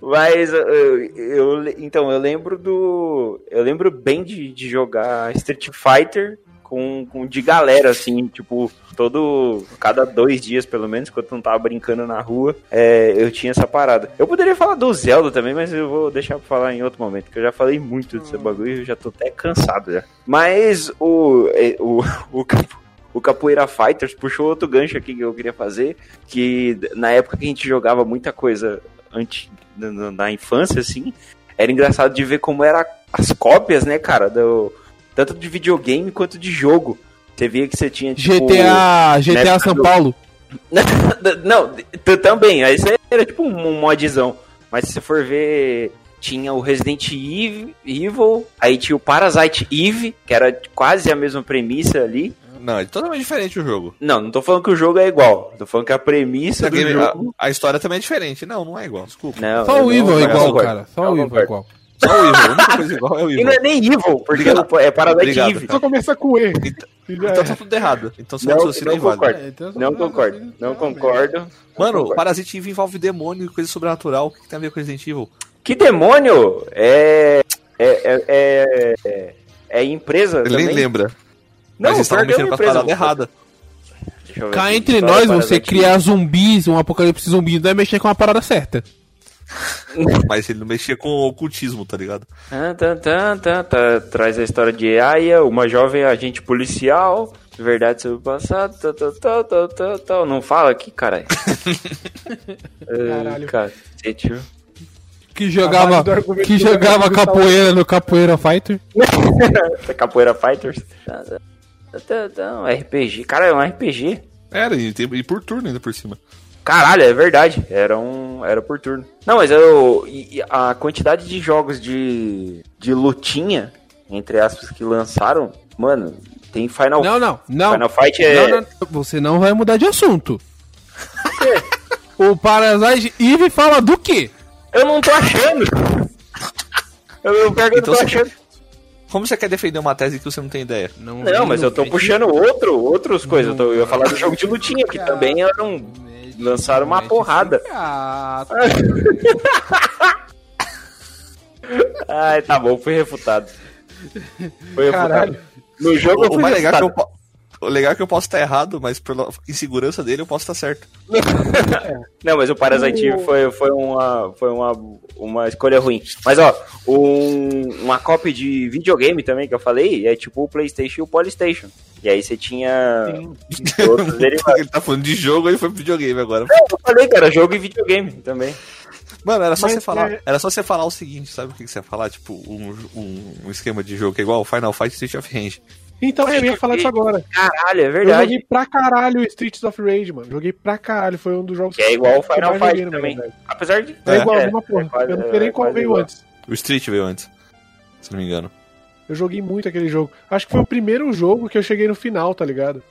Speaker 3: Mas eu, eu- então, eu lembro do. Eu lembro bem de, de jogar Street Fighter com, com de galera, assim, tipo, todo. Cada dois dias, pelo menos, quando eu não tava brincando na rua, é, eu tinha essa parada. Eu poderia falar do Zelda também, mas eu vou deixar pra falar em outro momento, que eu já falei muito desse bagulho e eu já tô até cansado já. Mas o. é, o, o Capo- o Capoeira Fighters puxou outro gancho aqui que eu queria fazer, que na época que a gente jogava muita coisa antes na, na- na infância, assim, era engraçado de ver como era as cópias, né, cara, do, tanto de videogame quanto de jogo. Você via que você tinha tipo.
Speaker 1: GTA, GTA
Speaker 3: época
Speaker 1: São
Speaker 3: do-
Speaker 1: Paulo.
Speaker 3: Não, também. Aí isso era tipo um modzão. Mas se você for ver, tinha o Resident Evil, aí tinha o Parasite Eve, que era quase a mesma premissa ali.
Speaker 2: Não, é totalmente diferente o jogo.
Speaker 3: Não, não tô falando que o jogo é igual. Tô falando que a premissa
Speaker 2: A,
Speaker 3: do
Speaker 2: game-
Speaker 3: jogo.
Speaker 2: a- a história também é diferente. Não, não é igual, desculpa.
Speaker 3: Não,
Speaker 1: Só o
Speaker 3: eu
Speaker 1: Evil é igual, cara. Só o Evil é igual.
Speaker 2: Só o Evil. A única coisa igual é o
Speaker 3: E
Speaker 2: Evil.
Speaker 3: não é nem Evil, porque é
Speaker 2: Obrigado,
Speaker 3: Eve.
Speaker 4: Só começa com E.
Speaker 2: Então, então tá tudo errado. Então seu
Speaker 3: Não,
Speaker 2: raciocínio
Speaker 3: não
Speaker 2: é
Speaker 3: concordo.
Speaker 1: É, então
Speaker 3: Não concordo. Não concordo. Não
Speaker 2: Mano,
Speaker 3: concordo.
Speaker 2: Parasite Eve envolve demônio e coisa sobrenatural. O que que tem a ver com Resident Evil?
Speaker 3: Que demônio? É. É. É. É, é empresa
Speaker 2: Ele nem lembra.
Speaker 3: Não,
Speaker 2: Mas eles estavam mexendo com a parada errada.
Speaker 1: Cá entre nós, você criar zumbis, um apocalipse zumbi, não é mexer com a parada certa.
Speaker 2: Mas ele não mexia com o ocultismo, tá ligado?
Speaker 3: Traz a história de Aya, uma jovem agente policial. Verdade sobre o passado. Tal, tal, tal, tal, tal, tal. Não fala aqui, caralho.
Speaker 4: Caralho.
Speaker 3: Cara, cacete, viu?
Speaker 1: Que jogava, que jogava capoeira no Capoeira Fighter.
Speaker 3: Capoeira Fighters. RPG. Cara, é um RPG.
Speaker 2: Era, e, e por turno ainda por cima.
Speaker 3: Caralho, é verdade. Era um. Era por turno. Não, mas eu. a quantidade de jogos de. de lutinha, entre aspas, que lançaram, mano, tem Final
Speaker 1: Não, não, não.
Speaker 3: Final Fight é.
Speaker 1: Não, não, Você não vai mudar de assunto. o Parasite Eve fala do quê?
Speaker 3: Eu não tô achando. Eu, eu pego que eu
Speaker 2: Então
Speaker 3: não tô
Speaker 2: você-
Speaker 3: achando.
Speaker 2: Como você quer defender uma tese que você não tem ideia?
Speaker 3: Não, mas eu tô puxando outro, outras coisas. Eu, tô, eu ia falar do jogo de lutinha, que também eram. lançaram uma porrada.
Speaker 1: Ah,
Speaker 3: Ai, tá bom, fui refutado. Fui refutado.
Speaker 4: Caralho.
Speaker 3: No jogo eu
Speaker 2: O
Speaker 3: fui
Speaker 2: mais legal é que eu, o legal é que eu posso estar errado, mas pela insegurança dele eu posso estar certo.
Speaker 3: Não, mas o Parasite Eve foi, foi, uma, foi uma, uma escolha ruim. Mas, ó, um, uma cópia de videogame também que eu falei é tipo o PlayStation e o Polystation. E aí você tinha
Speaker 2: ele tá falando de jogo, ele foi pro videogame agora.
Speaker 3: Eu falei, cara, jogo e videogame também.
Speaker 2: Mano, era só
Speaker 4: Mas
Speaker 2: você falar.
Speaker 4: é-
Speaker 2: Era só você falar o seguinte, sabe o que você ia falar? Tipo, um, um, um esquema de jogo que é igual Final Fight Street of Rage.
Speaker 4: Então, eu ia falar disso agora.
Speaker 3: Caralho, é
Speaker 4: Eu
Speaker 3: verdade.
Speaker 4: joguei pra caralho o Streets of Rage, mano. Joguei pra caralho. Foi um dos jogos
Speaker 3: Que é igual o
Speaker 4: eu
Speaker 3: Final Fight também.
Speaker 4: verdade.
Speaker 3: Apesar de.
Speaker 4: É, igual,
Speaker 3: é,
Speaker 4: mesma porra.
Speaker 3: é quase-
Speaker 4: eu não sei nem
Speaker 3: é
Speaker 4: qual
Speaker 3: quase
Speaker 4: veio
Speaker 3: igual.
Speaker 4: antes.
Speaker 2: O Street veio antes. Se não me engano.
Speaker 4: Eu joguei muito aquele jogo. Acho que foi o primeiro jogo que eu cheguei no final, tá ligado?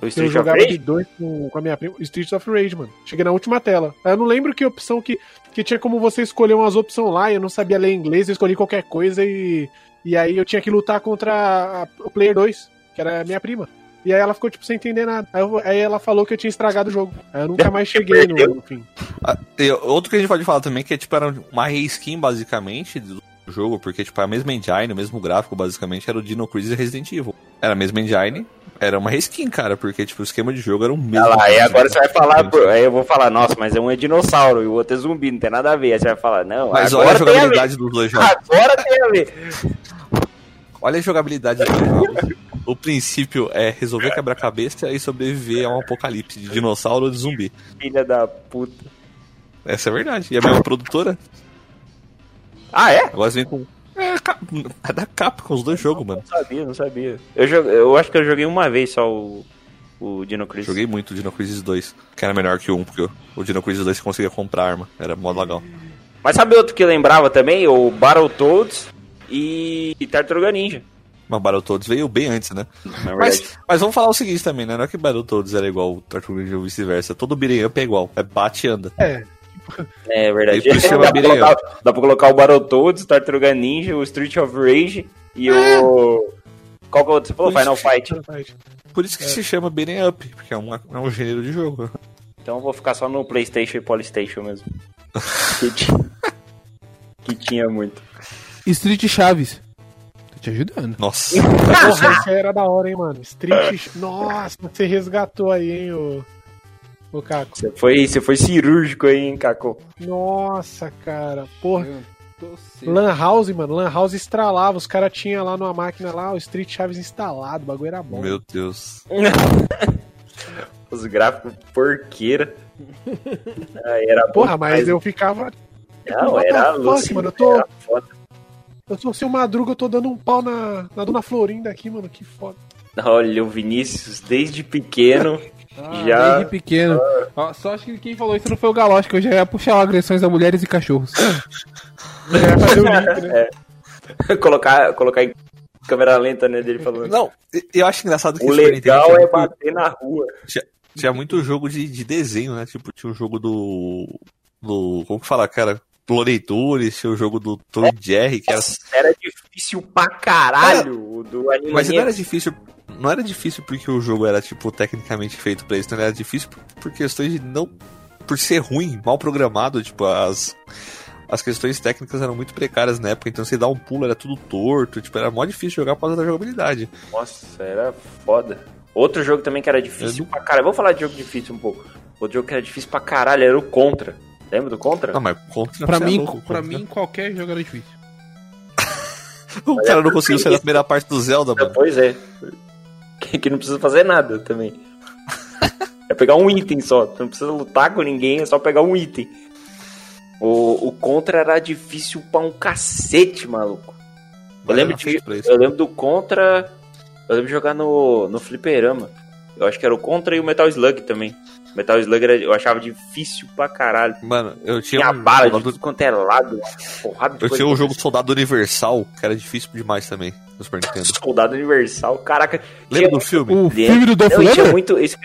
Speaker 3: O
Speaker 4: eu jogava de dois com, com a minha prima. Streets of Rage, mano. Cheguei na última tela. Eu não lembro que opção que. Que tinha como você escolher umas opções lá. e Eu não sabia ler inglês, eu escolhi qualquer coisa e. E aí eu tinha que lutar contra o Player 2, que era minha prima. E aí ela ficou, tipo, sem entender nada. Aí, eu- aí ela falou que eu tinha estragado o jogo. Aí eu nunca mais cheguei no, no fim.
Speaker 2: Ah, outro que a gente pode falar também, que é tipo, era uma reskin basicamente do jogo, porque tipo, a mesma engine, o mesmo gráfico, basicamente, era o Dino Crisis Resident Evil. Era a mesma engine, era uma reskin, cara, porque tipo, o esquema de jogo era o mesmo.
Speaker 3: Olha lá, aí agora você vai falar, pô, aí eu vou falar, nossa, mas um é dinossauro e o outro é zumbi, não tem nada a ver. Aí você vai falar, não,
Speaker 2: Mas
Speaker 3: agora
Speaker 2: olha a jogabilidade dos dois jogos.
Speaker 3: Agora tem a ver.
Speaker 2: Olha a jogabilidade dos dois jogos. O princípio é resolver quebra-cabeça e sobreviver a um apocalipse de dinossauro ou de zumbi.
Speaker 3: Filha da puta.
Speaker 2: Essa é verdade. E a mesma produtora,
Speaker 3: Ah, é?
Speaker 2: agora vem com. É, é da Capcom os dois jogos, mano.
Speaker 3: Não sabia, não sabia. Eu, eu acho que eu joguei uma vez só o, o Dino Crisis.
Speaker 2: Joguei muito o Dino Crisis 2, que era melhor que 1, porque o Dino Crisis 2 você conseguia comprar arma. Era mó legal.
Speaker 3: Mas sabe outro que lembrava também? O Battletoads e Tartaruga Ninja.
Speaker 2: Mas Battletoads veio bem antes, né?
Speaker 3: Verdade.
Speaker 2: Mas, mas vamos falar o seguinte também, né? Não é que Battletoads era igual o Tartaruga Ninja ou vice-versa. Todo beat'em up é igual. É bate e anda.
Speaker 4: É,
Speaker 3: É verdade.
Speaker 2: E
Speaker 3: dá, pra colocar, dá pra colocar o Battletoads, o Tartaruga Ninja, o Street of Rage e o... Qual que é o outro? Você falou?
Speaker 2: Por
Speaker 3: Final Fight.
Speaker 4: Fight.
Speaker 2: Por isso que se chama beat'em up, porque é, uma, é um gênero de jogo.
Speaker 3: Então eu vou ficar só no Playstation e Polystation mesmo. que, tinha... que tinha muito.
Speaker 1: Street Chaves. Tô te ajudando.
Speaker 2: Nossa.
Speaker 4: Porra, isso aí era da hora, hein, mano. Street. Nossa, você resgatou aí, hein, o. O Caco.
Speaker 3: Você foi, você foi cirúrgico aí, hein, Caco?
Speaker 4: Nossa, cara. Porra. Lan House, mano. Lan House estralava. Os caras tinham lá numa máquina lá o Street Chaves instalado. O bagulho era bom.
Speaker 2: Meu Deus.
Speaker 3: Os gráficos porqueira. Ah, era bom
Speaker 4: Porra, mas eu ficava.
Speaker 3: Não,
Speaker 4: what
Speaker 3: era alucinante,
Speaker 4: mano, eu tô-
Speaker 3: era foda.
Speaker 4: Eu sou o seu madruga, eu tô dando um pau na, na dona Florinda aqui, mano. Que foda.
Speaker 3: Olha, o Vinícius, desde pequeno,
Speaker 1: Ah,
Speaker 3: já.
Speaker 1: Desde pequeno. Ó, só acho que quem falou isso não foi o Galoche, que eu já ia puxar agressões a mulheres e cachorros.
Speaker 4: É, fazer o link, né?
Speaker 3: colocar, colocar em câmera lenta, né, dele falando.
Speaker 2: Não, eu acho engraçado que
Speaker 3: O legal
Speaker 2: tinha
Speaker 3: é
Speaker 2: muito-
Speaker 3: bater na rua.
Speaker 2: Tinha muito jogo de, de desenho, né? Tipo, tinha um jogo do. do como que fala, cara? Looney Tunes, tinha o jogo do Tom e Jerry, que era.
Speaker 3: Era difícil pra caralho o do anime.
Speaker 2: Mas não era difícil. Não era difícil porque o jogo era, tipo, tecnicamente feito pra isso. Não era difícil por, por questões de não. Por ser ruim, mal programado, tipo, as. As questões técnicas eram muito precárias na época, então você dá um pulo, era tudo torto, tipo, era mó difícil jogar por causa da jogabilidade.
Speaker 3: Nossa, era foda. Outro jogo também que era difícil
Speaker 2: Eu-
Speaker 3: pra caralho. Vamos falar de jogo difícil um pouco. Outro jogo que era difícil pra caralho era o Contra. Lembra do Contra?
Speaker 2: Não, mas contra
Speaker 1: pra
Speaker 2: é
Speaker 1: mim,
Speaker 2: louco,
Speaker 1: pra
Speaker 2: contra.
Speaker 1: mim, qualquer jogo era difícil.
Speaker 2: O cara não conseguiu sair da primeira parte do Zelda, mano.
Speaker 3: Pois é. Que, não precisa fazer nada também. É pegar um item só. Tu não precisa lutar com ninguém, é só pegar um item. O, o Contra era difícil pra um cacete, maluco. Eu lembro, de, eu lembro do Contra. Eu lembro de jogar no, no Fliperama. Eu acho que era o Contra e o Metal Slug também. Metal Slug era, eu achava difícil pra caralho.
Speaker 2: Mano, eu tinha
Speaker 3: Tinha
Speaker 2: um
Speaker 3: bala de
Speaker 2: soldado-
Speaker 3: tudo quanto é lado. Porrada de
Speaker 2: Eu tinha um jogo Soldado Universal, que era difícil demais também, no Super Nintendo.
Speaker 3: Soldado Universal. Caraca.
Speaker 2: Lembra
Speaker 3: tinha-
Speaker 2: do filme?
Speaker 1: O filme do Dolph
Speaker 3: tinha muito. esse-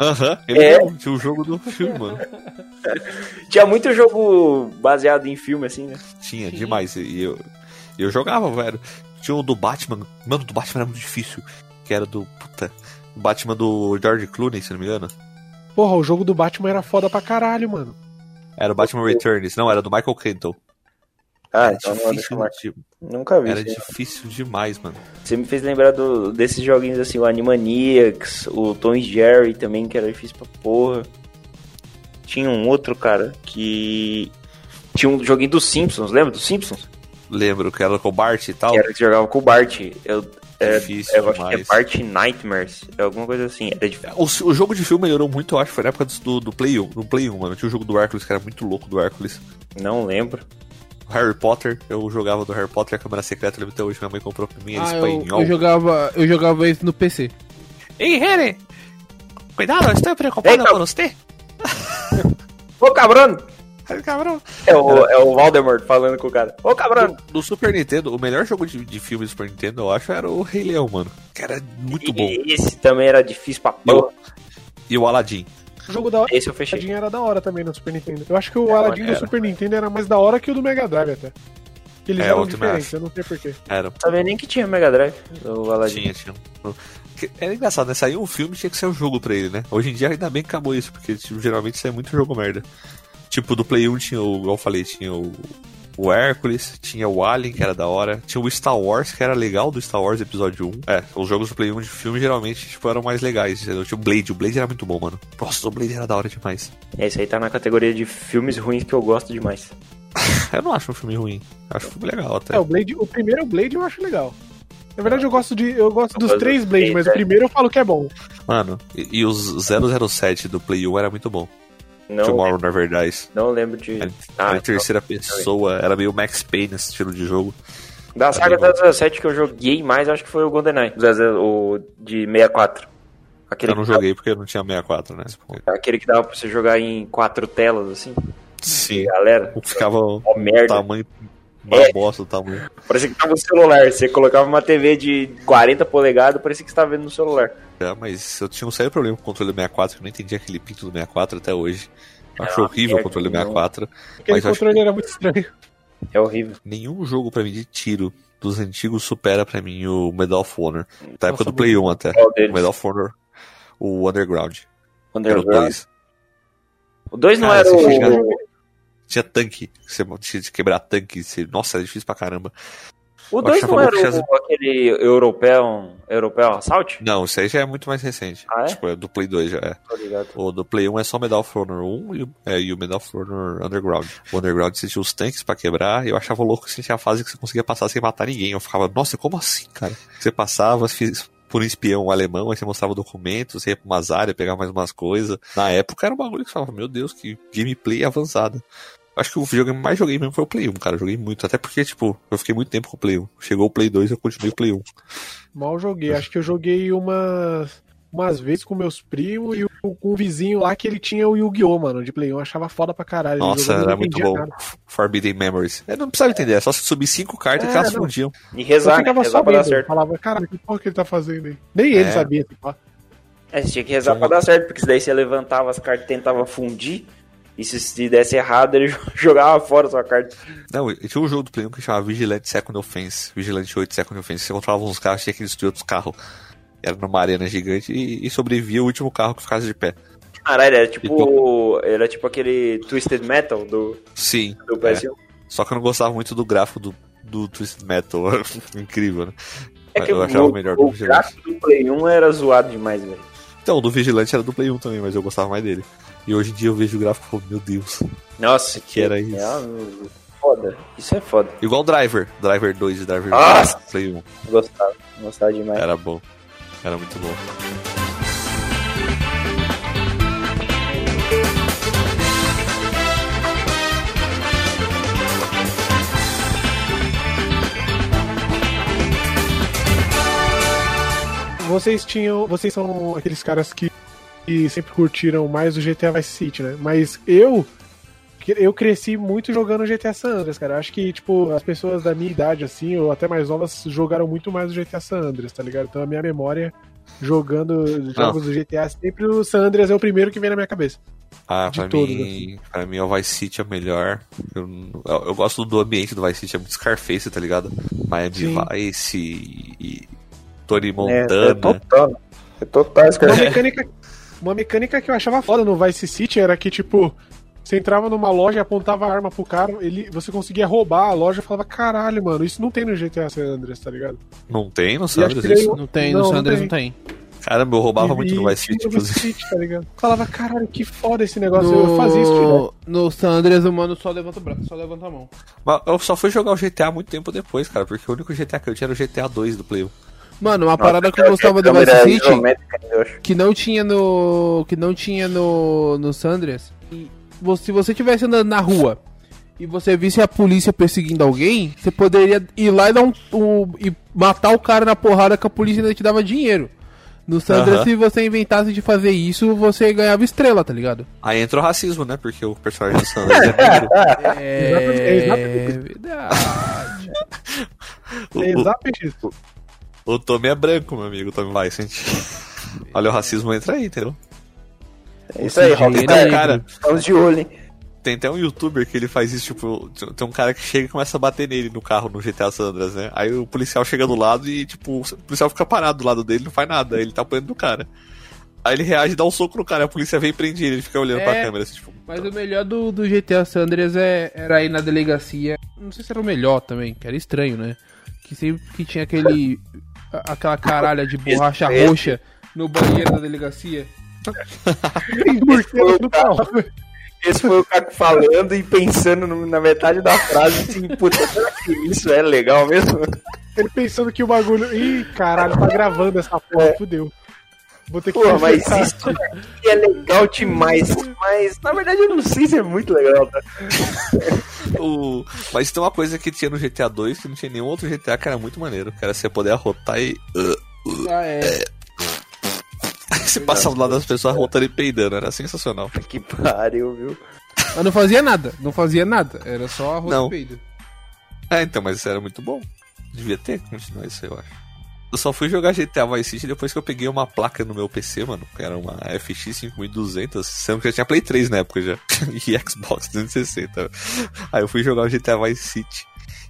Speaker 2: Aham, ele
Speaker 3: É.
Speaker 2: tinha o jogo do filme, mano.
Speaker 3: Tinha muito jogo baseado em filme, assim, né?
Speaker 2: Tinha, demais. E eu, eu jogava, velho. Tinha o do Batman. Mano, o do Batman era muito difícil. Que era do. Puta. o Batman do George Clooney, se não me engano.
Speaker 4: Porra, o jogo do Batman era foda pra caralho, mano.
Speaker 2: Era o Batman Returns. Não, era do Michael Keaton.
Speaker 3: Ah,
Speaker 2: Era
Speaker 3: então não,
Speaker 2: difícil,
Speaker 3: marcar.
Speaker 2: tipo,
Speaker 3: Nunca vi.
Speaker 2: era
Speaker 3: isso
Speaker 2: difícil demais, mano.
Speaker 3: Você me fez lembrar do, desses joguinhos assim, o Animaniacs, o Tom e Jerry também, que era difícil pra porra. Tinha um outro, cara, que. Tinha um joguinho dos Simpsons, lembra dos Simpsons?
Speaker 2: Lembro que era com o Bart e tal.
Speaker 3: Que era que jogava com o Bart. Eu, é,
Speaker 2: Difícil
Speaker 3: eu acho que é
Speaker 2: demais.
Speaker 3: Bart Nightmares, é alguma coisa assim. Era difícil.
Speaker 2: O, o jogo de filme melhorou muito, eu acho, foi na época do, do Play 1. No Play 1, mano. Tinha o jogo do Hércules, que era muito louco do Hércules.
Speaker 3: Não lembro.
Speaker 2: O Harry Potter, eu jogava do Harry Potter, a câmera secreta, eu lembro até hoje, minha mãe comprou pra mim,
Speaker 1: Ah, eu,
Speaker 2: espanhol.
Speaker 1: eu jogava, eu jogava isso no PC.
Speaker 2: Ei, Harry! Cuidado, estou preocupado com você.
Speaker 3: Ô cabrão!
Speaker 2: Cabrão.
Speaker 3: É o, é o Voldemort falando com o cara. Ô cabrão!
Speaker 2: Do Super Nintendo, o melhor jogo de, de filme do Super Nintendo, eu acho, era o Rei Leão, mano. Que era muito bom.
Speaker 3: E esse também era difícil pra
Speaker 2: E o,
Speaker 3: porra.
Speaker 2: e o Aladdin.
Speaker 4: O jogo da
Speaker 3: Esse eu fechei.
Speaker 4: Aladdin era da hora também no Super Nintendo. Eu acho que o Aladdin do. Super Nintendo era mais da hora que o do Mega Drive até. Que eles
Speaker 2: É,
Speaker 4: eram
Speaker 2: também
Speaker 4: diferentes, eu não sei porquê.
Speaker 2: Era.
Speaker 3: Não sabia nem que tinha Mega Drive, o Aladdin.
Speaker 2: Tinha, tinha. Era engraçado, né? Saiu um filme tinha que ser um jogo pra ele, né? Hoje em dia ainda bem que acabou isso, porque tipo, geralmente sai muito jogo merda. Tipo, do Play 1 tinha o, igual eu falei, tinha o, o Hércules, tinha o Alien, que era da hora, tinha o Star Wars, que era legal do Star Wars Episódio 1. É, os jogos do Play 1 de filme geralmente tipo, eram mais legais, entendeu? Tinha o Blade, o Blade era muito bom, mano. Nossa, o Blade era da hora demais.
Speaker 3: Esse aí tá na categoria de filmes ruins que eu gosto demais.
Speaker 2: Eu não acho um filme ruim, acho um filme legal até.
Speaker 4: É, o Blade, o primeiro Blade eu acho legal. Na verdade eu gosto de eu gosto dos três
Speaker 3: dos
Speaker 4: Blade,
Speaker 3: três,
Speaker 4: mas
Speaker 3: é.
Speaker 4: o primeiro eu falo que é bom.
Speaker 2: Mano, e, e os 007 do Play 1 era muito bom.
Speaker 3: Não,
Speaker 2: Tomorrow Never Dies.
Speaker 3: não lembro de.
Speaker 2: Era,
Speaker 3: Ah,
Speaker 2: era em terceira pessoa, era meio Max Payne esse estilo de jogo.
Speaker 3: Da saga
Speaker 2: bem bom.
Speaker 3: 017 que eu joguei mais, acho que foi o GoldenEye. O 00 O de 64. Aquele,
Speaker 2: Eu não joguei porque eu não tinha 64, né?
Speaker 3: dava- aquele que dava pra você jogar em quatro telas, assim.
Speaker 2: Sim.
Speaker 3: Galera,
Speaker 2: Ficava o
Speaker 3: merda.
Speaker 2: tamanho. Uma
Speaker 3: É.
Speaker 2: bosta o tamanho.
Speaker 3: Parecia que tava no celular. Você colocava uma TV de 40 polegadas, parecia que você tava vendo no celular.
Speaker 2: É, mas eu tinha um sério problema com o controle do 64, que eu não entendi aquele pinto do 64 até hoje. Eu acho
Speaker 3: Ah,
Speaker 2: horrível o controle do
Speaker 3: não.
Speaker 2: 64.
Speaker 4: Aquele controle era muito estranho.
Speaker 3: É horrível.
Speaker 2: Nenhum jogo pra mim de tiro dos antigos supera pra mim o Medal of Honor. Da época
Speaker 4: Nossa,
Speaker 2: do Play 1 até. O? Medal of Honor. O Underground. Era o
Speaker 3: Underground.
Speaker 2: 2.
Speaker 3: O 2 não
Speaker 2: Cara,
Speaker 3: era o.
Speaker 2: chega- Tinha tanque. Você tinha de quebrar tanque. Você... Nossa, era difícil pra caramba.
Speaker 3: O 2
Speaker 2: achava
Speaker 3: não era o, aquele europeu, europeu Assault?
Speaker 2: Não, isso aí já é muito mais recente.
Speaker 3: Ah, é?
Speaker 2: Tipo, é do Play 2 já é. O do Play 1 é só Medal of Honor 1 e, o- é, e o Medal of Honor Underground. O Underground você tinha os tanques pra quebrar e eu achava louco que você tinha a fase que você conseguia passar sem matar ninguém. Eu ficava, nossa, como assim, cara? Você passava, fiz por um espião alemão, aí você mostrava documentos, você ia pra umas áreas, pegar mais umas coisas. Na época era um bagulho que você falava, meu Deus, que gameplay avançada. Acho que o videogame que mais joguei mesmo foi o Play 1, cara. Eu joguei muito. Até porque, tipo, eu fiquei muito tempo com o Play 1. Chegou o Play 2 eu continuei o Play 1.
Speaker 4: Mal joguei. Acho que eu joguei umas, umas vezes com meus primos e o- com um vizinho lá que ele tinha o Yu-Gi-Oh, mano, de Play 1. Eu achava foda pra caralho.
Speaker 2: Nossa,
Speaker 4: eu
Speaker 2: era muito bom.
Speaker 4: nada.
Speaker 2: Forbidden Memories. Eu não precisava entender, é só se subir cinco cartas
Speaker 4: É,
Speaker 2: que elas
Speaker 4: não.
Speaker 2: fundiam.
Speaker 3: E
Speaker 4: Eu
Speaker 3: rezar, né?
Speaker 4: ficava
Speaker 3: Rezar
Speaker 4: só
Speaker 3: pra dar certo.
Speaker 4: Falava, caralho, que porra que ele tá fazendo aí? Nem ele
Speaker 2: É.
Speaker 4: sabia, tipo,
Speaker 3: É, você tinha que rezar pra dar certo, porque daí você levantava as cartas e tentava fundir. E se, se desse errado, ele jogava fora a sua carta.
Speaker 2: Não, tinha um jogo do Play 1 que chamava Vigilante Second Offense. Vigilante 8 Second Offense. Você controlava uns carros, tinha que destruir outros carros. Era numa arena gigante e, e sobrevivia o último carro que ficasse de pé.
Speaker 3: Caralho, era tipo. Era tipo aquele Twisted Metal do,
Speaker 2: Sim.
Speaker 3: do
Speaker 2: é.
Speaker 3: PS1.
Speaker 2: Só que eu não gostava muito do gráfico do, do Twisted Metal. Incrível, né?
Speaker 3: É que
Speaker 2: eu
Speaker 3: o,
Speaker 2: achava
Speaker 3: o,
Speaker 2: melhor do
Speaker 3: o gráfico do Play 1 era zoado demais, velho.
Speaker 2: Então, o do Vigilante era do Play 1 também, mas eu gostava mais dele. E hoje em dia eu vejo o gráfico e falo, meu Deus.
Speaker 3: Nossa,
Speaker 2: Que era isso.
Speaker 3: É, foda. Isso é foda.
Speaker 2: Igual Driver. Driver 2 e Driver
Speaker 3: Nossa!
Speaker 2: 2. Play 1.
Speaker 3: Gostava. Gostava demais.
Speaker 2: Era bom. Era muito bom.
Speaker 4: Vocês tinham. Vocês são aqueles caras que, que sempre curtiram mais o GTA Vice City, né? Mas eu. Eu cresci muito jogando GTA San Andreas, cara. Acho que, tipo, as pessoas da minha idade, assim, ou até mais novas, jogaram muito mais o GTA San Andreas, tá ligado? Então a minha memória jogando jogos do GTA, sempre o San Andreas é o primeiro que vem na minha cabeça.
Speaker 2: Ah,
Speaker 4: De
Speaker 2: pra
Speaker 4: todos,
Speaker 2: mim, pra mim o Vice City é o melhor. Eu, eu, eu gosto do ambiente do Vice City, é muito Scarface, tá ligado? Miami
Speaker 4: Sim.
Speaker 2: Vice e, e Tony
Speaker 3: É,
Speaker 2: Montana.
Speaker 3: é total. É total
Speaker 4: Uma mecânica, uma mecânica que eu achava foda no Vice City era que, tipo, você entrava numa loja e apontava a arma pro cara, ele, você conseguia roubar a loja e falava, caralho, mano, isso não tem no GTA San Andreas, tá ligado?
Speaker 2: Não tem no isso?
Speaker 4: daí-
Speaker 1: Não tem,
Speaker 4: Não,
Speaker 1: no
Speaker 4: não
Speaker 1: Sanders
Speaker 4: tem.
Speaker 1: não tem.
Speaker 2: Caramba, eu roubava
Speaker 4: E-
Speaker 2: muito no Vice City,
Speaker 4: no
Speaker 2: inclusive.
Speaker 4: City, tá ligado? Falava, caralho, que foda esse negócio, eu fazia isso direto.
Speaker 1: No, no Sanders o mano só levanta o braço, só levanta a mão.
Speaker 2: Mas eu só fui jogar o GTA muito tempo depois, cara, porque o único GTA que eu tinha era o GTA 2 do Play 1.
Speaker 1: Mano, uma parada que eu gostava do Vice City,
Speaker 3: eu acho.
Speaker 1: que não tinha no. que não tinha no. no Sanders. E vo- se você estivesse andando na rua e você visse a polícia perseguindo alguém, você poderia ir lá e dar um, um- e matar o cara na porrada que a polícia ainda te dava dinheiro. No Sanders,
Speaker 2: Aham.
Speaker 1: se você inventasse de fazer isso, você ganhava estrela, tá ligado?
Speaker 2: Aí entra o racismo, né? Porque o personagem do Sanders é negro.
Speaker 1: É,
Speaker 4: Exatamente.
Speaker 1: verdade.
Speaker 4: É exatamente isso.
Speaker 2: O Tommy é branco, meu amigo, o Tommy Vicent. Olha, o racismo entra aí, entendeu?
Speaker 3: É isso aí,
Speaker 1: Dinheiro
Speaker 3: Rockstar.
Speaker 1: é
Speaker 2: Cara,
Speaker 3: Estamos de olho, hein?
Speaker 2: tem até um youtuber que ele faz isso, tipo, tem um cara que chega e começa a bater nele no carro no GTA Sandras, né? Aí o policial chega do lado e, tipo, o policial fica parado do lado dele, não faz nada, ele tá apanhando do cara. Aí ele reage e dá um soco no cara, a polícia vem e prende ele, ele fica olhando
Speaker 1: É.
Speaker 2: pra câmera, assim, tipo.
Speaker 1: Mas o melhor do, do GTA Sanders é, era ir na delegacia. Não sei se era o melhor também, que era estranho, né? Que sempre que tinha aquele. Aquela caralha de borracha
Speaker 3: Esse-
Speaker 1: roxa no banheiro da delegacia.
Speaker 3: Esse foi o Caco falando e pensando no- na metade da frase assim, puta, será que isso é legal mesmo?
Speaker 4: Ele pensando que o bagulho. Ih, caralho, tá gravando essa porra, fudeu. Vou ter que
Speaker 3: Pô, mas isso aqui é legal demais. Mas na verdade eu não sei se é muito legal, tá?
Speaker 2: O... Mas tem uma coisa que tinha no GTA 2 que não tinha nenhum outro GTA que era muito maneiro, que era você poder arrotar e.
Speaker 1: Ah, é.
Speaker 2: você passar do lado das pessoas arrotando e peidando, era sensacional.
Speaker 3: Que pariu, viu?
Speaker 1: Mas não fazia nada, não fazia nada. Era só arroz
Speaker 2: Não.
Speaker 1: e peido.
Speaker 2: É, então, mas isso era muito bom. Devia ter continuado isso, eu acho. Eu só fui jogar GTA Vice City depois que eu peguei uma placa no meu PC, mano, que era uma FX 5200, sendo que já tinha Play 3 na época já, e Xbox 360. Aí eu fui jogar o GTA Vice City,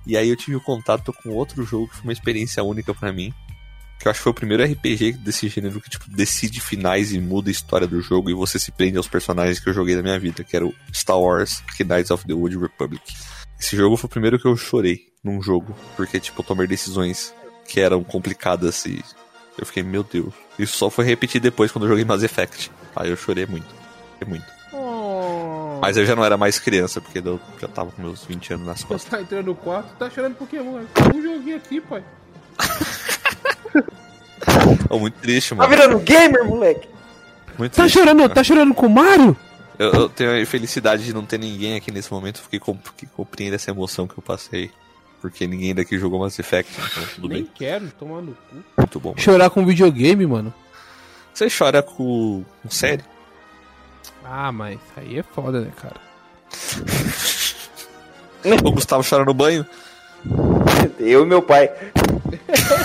Speaker 2: e aí eu tive o contato com outro jogo que foi uma experiência única pra mim, que eu acho que foi o primeiro RPG desse gênero que, tipo, decide finais e muda a história do jogo, e você se prende aos personagens que eu joguei na minha vida, que era o Star Wars Knights of the Old Republic. Esse jogo foi o primeiro que eu chorei num jogo, porque, tipo, eu tomei decisões que eram complicadas e eu fiquei, meu Deus. Isso só foi repetir depois quando eu joguei Mass Effect. Aí eu chorei muito. Chorei muito. Mas eu já não era mais criança, porque eu já tava com meus 20 anos nas
Speaker 1: Você
Speaker 2: costas.
Speaker 1: tá entrando no quarto, tá chorando? Tem um joguinho aqui, pai.
Speaker 2: Oh, muito triste,
Speaker 3: Tá
Speaker 2: mano.
Speaker 3: virando gamer, moleque?
Speaker 2: Muito
Speaker 1: Tá
Speaker 2: triste.
Speaker 1: chorando, tá chorando com o Mario?
Speaker 2: Eu, eu tenho a infelicidade de não ter ninguém aqui nesse momento que, comp que compreenda essa emoção que eu passei. Porque ninguém daqui jogou Mass Effect, então tudo
Speaker 1: Nem
Speaker 2: bem.
Speaker 1: quero, tomar no cu.
Speaker 2: Muito bom.
Speaker 1: Chorar com videogame, mano.
Speaker 2: Você chora com, com série?
Speaker 1: Ah, mas aí é foda, né, cara?
Speaker 2: O Gustavo chora no banho?
Speaker 3: Eu e meu pai.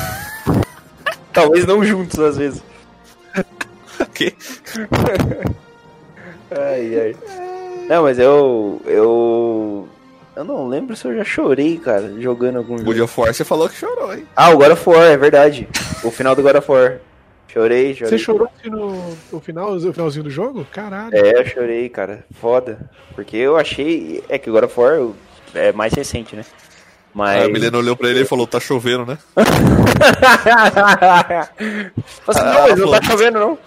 Speaker 3: Talvez não juntos, às vezes.
Speaker 2: Que?
Speaker 3: Ai, ai. Não, mas eu. Eu. Eu não lembro se eu já chorei, cara, jogando algum
Speaker 2: God
Speaker 3: jogo.
Speaker 2: of War, você falou que chorou, hein?
Speaker 3: Ah, o God of War, é verdade. O final do God of War. Chorei, chorei.
Speaker 4: Você chorou assim no, no final, no finalzinho do jogo? Caralho.
Speaker 3: É, eu chorei, cara. Foda. Porque eu achei. É que o God of War é mais recente, né? Mas.
Speaker 2: Aí a Milena olhou pra ele e falou, tá chovendo, né?
Speaker 3: Assim,
Speaker 2: Ah,
Speaker 3: não, mas não
Speaker 2: falou.
Speaker 3: tá chovendo, não.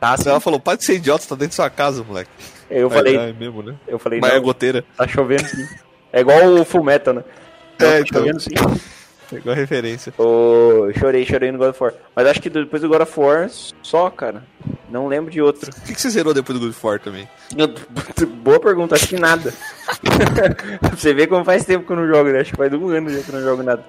Speaker 3: Tá
Speaker 2: Aí ela falou, para de ser idiota, você tá dentro da sua casa, moleque.
Speaker 3: Eu falei,
Speaker 2: "Ah, é mesmo, né?
Speaker 3: eu falei,
Speaker 2: Mas é
Speaker 3: não,
Speaker 2: goteira.
Speaker 3: tá chovendo sim. É igual o Full Metal, né? Não,
Speaker 2: É, então.
Speaker 3: chovendo sim.
Speaker 2: Pegou a referência.
Speaker 3: Ô, chorei, chorei no God of War. Mas acho que depois do God of War, só, cara. Não lembro de outro.
Speaker 2: O que, que você zerou depois do God of War também?
Speaker 3: Eu- Boa pergunta, acho que nada. você ver como faz tempo que eu não jogo, né? Acho que faz um ano já que eu não jogo nada.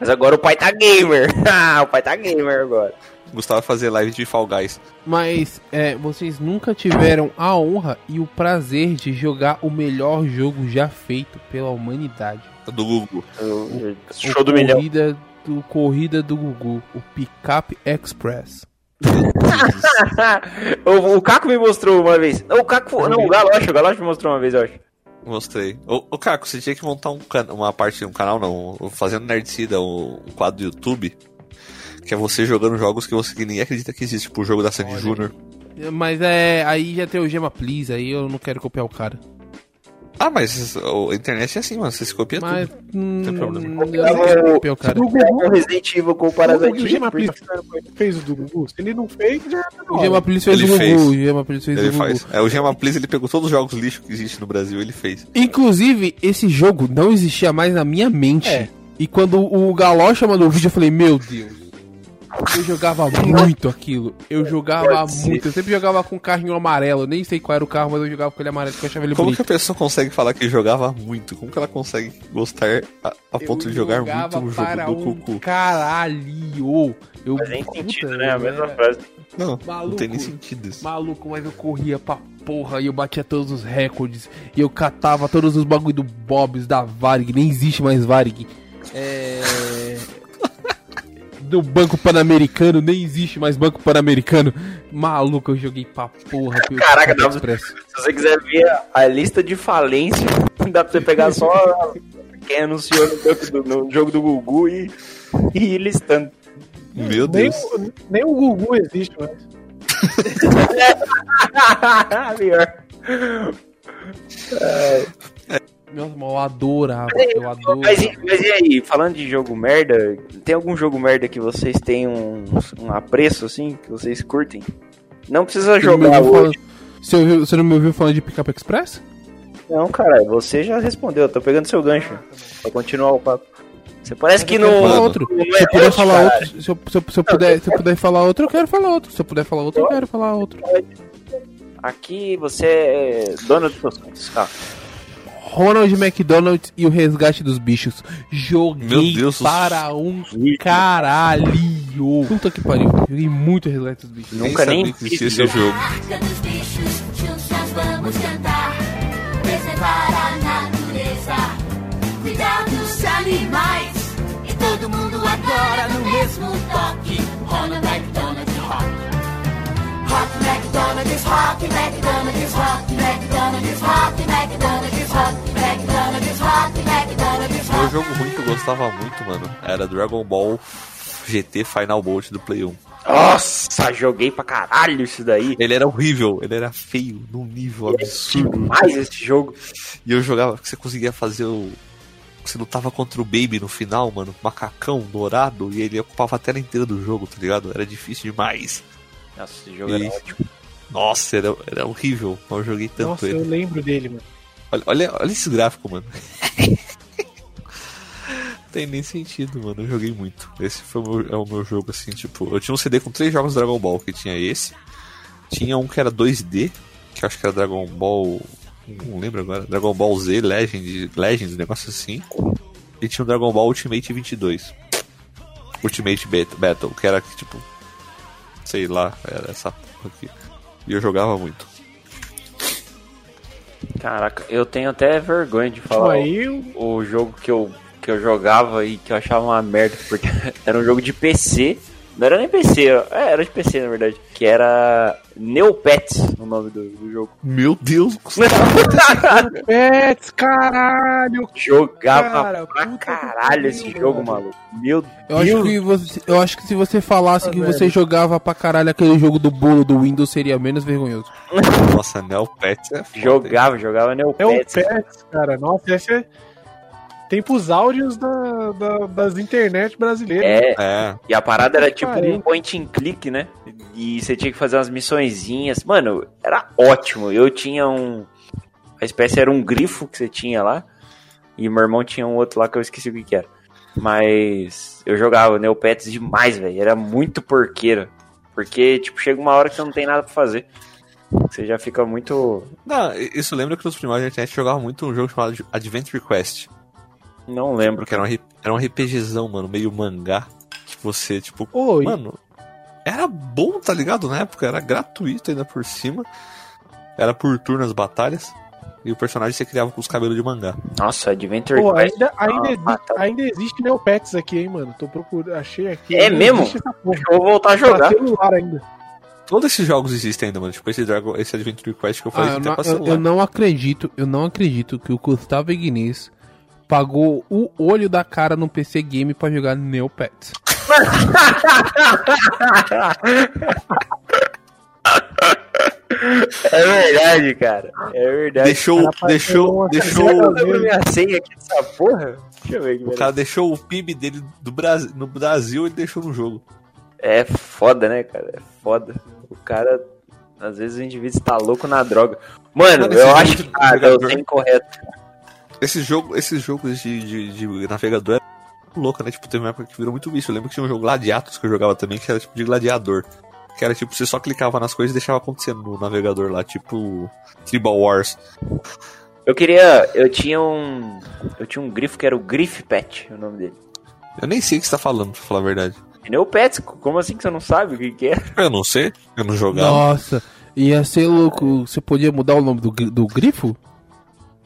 Speaker 3: Mas agora o pai tá gamer. Ah, o pai tá gamer agora.
Speaker 2: Gustavo vai fazer live de Fall Guys.
Speaker 1: Mas é, vocês nunca tiveram a honra e o prazer de jogar o melhor jogo já feito pela humanidade.
Speaker 2: Do.
Speaker 3: Eu-
Speaker 1: O
Speaker 3: Show do milhão.
Speaker 1: corrida do Corrida do Gugu, o Pickup Express.
Speaker 3: o, o Caco me mostrou uma vez. O Caco. Não, o Galocha, o Galocha me mostrou uma vez, eu acho.
Speaker 2: Mostrei. Ô, ô Caco, você tinha que montar um uma parte, um canal não, fazendo Nerdcida, um, um quadro do YouTube, que é você jogando jogos que você que ninguém acredita que existe, tipo o jogo da Sandy Júnior.
Speaker 1: Mas é. Aí já tem o Gema Please, aí eu não quero copiar o cara.
Speaker 2: Ah, mas a internet é assim, mano, você se copia
Speaker 1: Mas.
Speaker 2: tudo.
Speaker 1: Hum,
Speaker 2: tem problema.
Speaker 1: eu não quero copiar o cara.
Speaker 3: É
Speaker 4: Gugu,
Speaker 3: um Resident Evil com o
Speaker 4: o. Gema Please fez o do Gugu. Se ele não fez, já tá
Speaker 1: O. Gema Please fez
Speaker 2: Ele
Speaker 1: o Gugu.
Speaker 2: fez.
Speaker 1: O Gema Please fez
Speaker 2: Ele
Speaker 1: o Gugu.
Speaker 2: faz. É, o Gema Please, ele pegou todos os jogos lixo que existe no Brasil, ele fez.
Speaker 1: Inclusive, esse jogo não existia mais na minha mente.
Speaker 4: É.
Speaker 1: E quando o Galocha mandou o vídeo, eu falei, meu Deus. Eu jogava muito aquilo. Eu jogava muito. Eu sempre jogava com um carrinho amarelo. Eu nem sei qual era o carro, mas eu jogava com ele amarelo, porque eu achava ele
Speaker 2: Como que
Speaker 1: bonito.
Speaker 2: a pessoa consegue falar que jogava muito? Como que ela consegue gostar a, a ponto de jogar muito no jogo
Speaker 1: para
Speaker 2: do
Speaker 1: um
Speaker 2: Cucu?
Speaker 1: caralho. Eu,
Speaker 3: Mas nem
Speaker 1: puta,
Speaker 3: sentido, né? A mesma
Speaker 1: era-
Speaker 3: frase.
Speaker 2: Não, não
Speaker 1: Maluco.
Speaker 2: tem nem sentido isso.
Speaker 1: Maluco, mas eu corria pra porra e eu batia todos os recordes. E eu catava todos os bagulho do Bobs, da Varig, nem existe mais Varig. É. Do Banco Pan-Americano, nem existe mais Banco Pan-Americano. Maluco, eu joguei pra porra. pelo
Speaker 3: Caraca, dá-
Speaker 1: Express.
Speaker 3: Se você quiser ver a- lista de falência, dá pra você pegar só quem anunciou no, banco do- no jogo do Gugu e, e ir listando.
Speaker 2: Meu
Speaker 4: Nem,
Speaker 2: Deus.
Speaker 4: o- nem o Gugu existe, mas.
Speaker 3: Melhor.
Speaker 1: Nossa, mas eu adorava, eu adorava.
Speaker 3: Mas, e- mas e aí, falando de jogo merda, tem algum jogo merda que vocês têm um, um apreço assim, que vocês curtem? Não precisa jogar hoje.
Speaker 1: falando- Você, ouviu- você não me ouviu falando de Pickup Express?
Speaker 3: Não, cara, você já respondeu, eu tô pegando seu gancho pra continuar o papo. Você parece que
Speaker 1: Eu quero
Speaker 3: não.
Speaker 1: falar
Speaker 2: Mano.
Speaker 1: outro.
Speaker 3: é
Speaker 1: Se eu puder
Speaker 3: hoje,
Speaker 1: falar outro, se eu, se eu- se eu puder, se eu puder falar outro, eu quero falar outro. Se eu puder falar outro, eu quero falar outro.
Speaker 3: Aqui você é dono dos seus sonhos, tá?
Speaker 1: Ronald McDonald e o Resgate dos Bichos. Joguei
Speaker 2: Meu Deus do
Speaker 1: para um caralho. Puta que pariu. Joguei muito Resgate dos Bichos.
Speaker 3: Nunca nem
Speaker 2: existia
Speaker 3: fiz
Speaker 2: esse jogo.
Speaker 5: Marca dos bichos, juntos nós vamos cantar. Preservar a natureza, cuidar dos animais. E todo mundo agora no mesmo toque. Ronald McDonald.
Speaker 2: O
Speaker 5: Rock.
Speaker 2: jogo ruim que eu gostava muito, mano, era Dragon Ball GT Final Bolt do Play 1.
Speaker 3: Nossa, joguei pra caralho isso daí.
Speaker 2: Ele era horrível, ele era feio, num nível absurdo.
Speaker 3: Demais esse jogo.
Speaker 2: E eu jogava que você conseguia fazer o. Você lutava contra o Baby no final, mano, macacão dourado, e ele ocupava a tela inteira do jogo, tá ligado? Era difícil demais.
Speaker 3: Nossa, esse jogo era
Speaker 2: E-
Speaker 3: ótimo.
Speaker 2: Nossa, era, era horrível. mas Eu joguei tanto
Speaker 4: Nossa,
Speaker 2: ele.
Speaker 4: eu lembro dele, mano.
Speaker 2: Olha, olha, olha esse gráfico, mano. Tem nem sentido, mano. Eu joguei muito. Esse foi o meu, é o meu jogo, assim, tipo. Eu tinha um CD com três jogos Dragon Ball, que tinha esse. Tinha um que era 2D, que eu acho que era Dragon Ball. Não lembro agora. Dragon Ball Z, Legend, Legends, um negócio assim. E tinha o Dragon Ball Ultimate 22. Ultimate Battle, que era tipo. Sei lá, era essa porra aqui. E eu jogava muito.
Speaker 3: Caraca, eu tenho até vergonha de falar
Speaker 4: Aí eu-
Speaker 3: o, o jogo que eu, que eu jogava e que eu achava uma merda, porque era um jogo de PC. Não era nem PC, é, era de PC na verdade. Que era Neopets, o nome do, do jogo.
Speaker 2: Meu Deus,
Speaker 4: Pets, caralho!
Speaker 3: Jogava
Speaker 4: Cara,
Speaker 3: pra caralho esse jogo,
Speaker 4: mano.
Speaker 3: maluco. Meu
Speaker 1: Eu acho,
Speaker 3: Deus.
Speaker 1: que você, eu acho que se você falasse que
Speaker 4: velho.
Speaker 1: você jogava pra caralho aquele jogo do bolo do Windows, seria menos vergonhoso.
Speaker 2: Nossa, Neopets é foda. hein?
Speaker 3: Jogava, jogava Neopets.
Speaker 4: Pets, cara. Nossa, esse é. Tempos áureos da, da- das internet brasileiras.
Speaker 3: É,
Speaker 2: É,
Speaker 3: e a parada era tipo um point and click, né? E você tinha que fazer umas missõezinhas. Mano, era ótimo. Eu tinha um. A espécie era um grifo que você tinha lá. E meu irmão tinha um outro lá que eu esqueci o que, que era. Mas eu jogava Neopets demais, velho. Era muito porqueira. Porque, tipo, chega uma hora que você não tem nada pra fazer. Você já fica muito.
Speaker 2: Não, isso lembra que nos primórdios da internet jogava muito um jogo chamado Adventure Quest.
Speaker 3: Não lembro.
Speaker 2: Porque era um, era um RPGzão, mano, meio mangá. Que você, tipo,
Speaker 4: Oi.
Speaker 2: mano, era bom, tá ligado? Na época era gratuito ainda por cima. Era por turno as batalhas. E o personagem você criava com os cabelos de mangá.
Speaker 3: Nossa, Adventure
Speaker 4: Pô,
Speaker 3: Quest.
Speaker 4: ainda, ainda,
Speaker 3: Ah,
Speaker 4: existe,
Speaker 3: tá.
Speaker 4: ainda existe Neopets aqui, hein, mano. Tô procurando. Achei aqui.
Speaker 3: É mesmo? Eu vou voltar a
Speaker 4: Pra
Speaker 3: jogar.
Speaker 4: celular ainda.
Speaker 2: Todos esses jogos existem ainda, mano. Tipo, esse, Dragon, esse Adventure Quest que eu
Speaker 1: Ah,
Speaker 2: falei
Speaker 1: eu,
Speaker 2: que
Speaker 1: não,
Speaker 2: pra
Speaker 1: eu-
Speaker 2: celular.
Speaker 1: eu não acredito, eu não acredito que o Gustavo Ignis pagou o olho da cara no PC Game pra jogar Neopets.
Speaker 3: É verdade, cara. É verdade.
Speaker 2: Deixou,
Speaker 4: Cara,
Speaker 2: deixou, deixou,
Speaker 3: minha senha aqui dessa porra? Deixa eu ver aqui.
Speaker 2: o cara deixou o PIB dele do Brasil, no Brasil e deixou no jogo.
Speaker 3: É foda, né, cara? É foda. O cara, às vezes o indivíduo está louco na droga. Mano, eu acho
Speaker 2: de
Speaker 3: que. Ah, deu
Speaker 2: navegador-
Speaker 3: sem correto.
Speaker 2: Esse jogo, esses jogos de, de, de navegador é louco, né? Tipo, teve uma época que virou muito bicho. Eu lembro que tinha um jogo Gladiatos que eu jogava também, que era tipo de gladiador. Que era tipo, você só clicava nas coisas e deixava acontecendo no navegador lá, tipo Tribal Wars.
Speaker 3: Eu queria. Eu tinha um. Eu tinha um grifo que era o Griff Pet, o nome dele.
Speaker 2: Eu nem sei o que você tá falando, pra falar a verdade.
Speaker 3: Pneu Pets, como assim que você não sabe o que, que é?
Speaker 2: Eu não sei, eu não jogava.
Speaker 1: Nossa, ia ser louco. Você podia mudar o nome do, do grifo?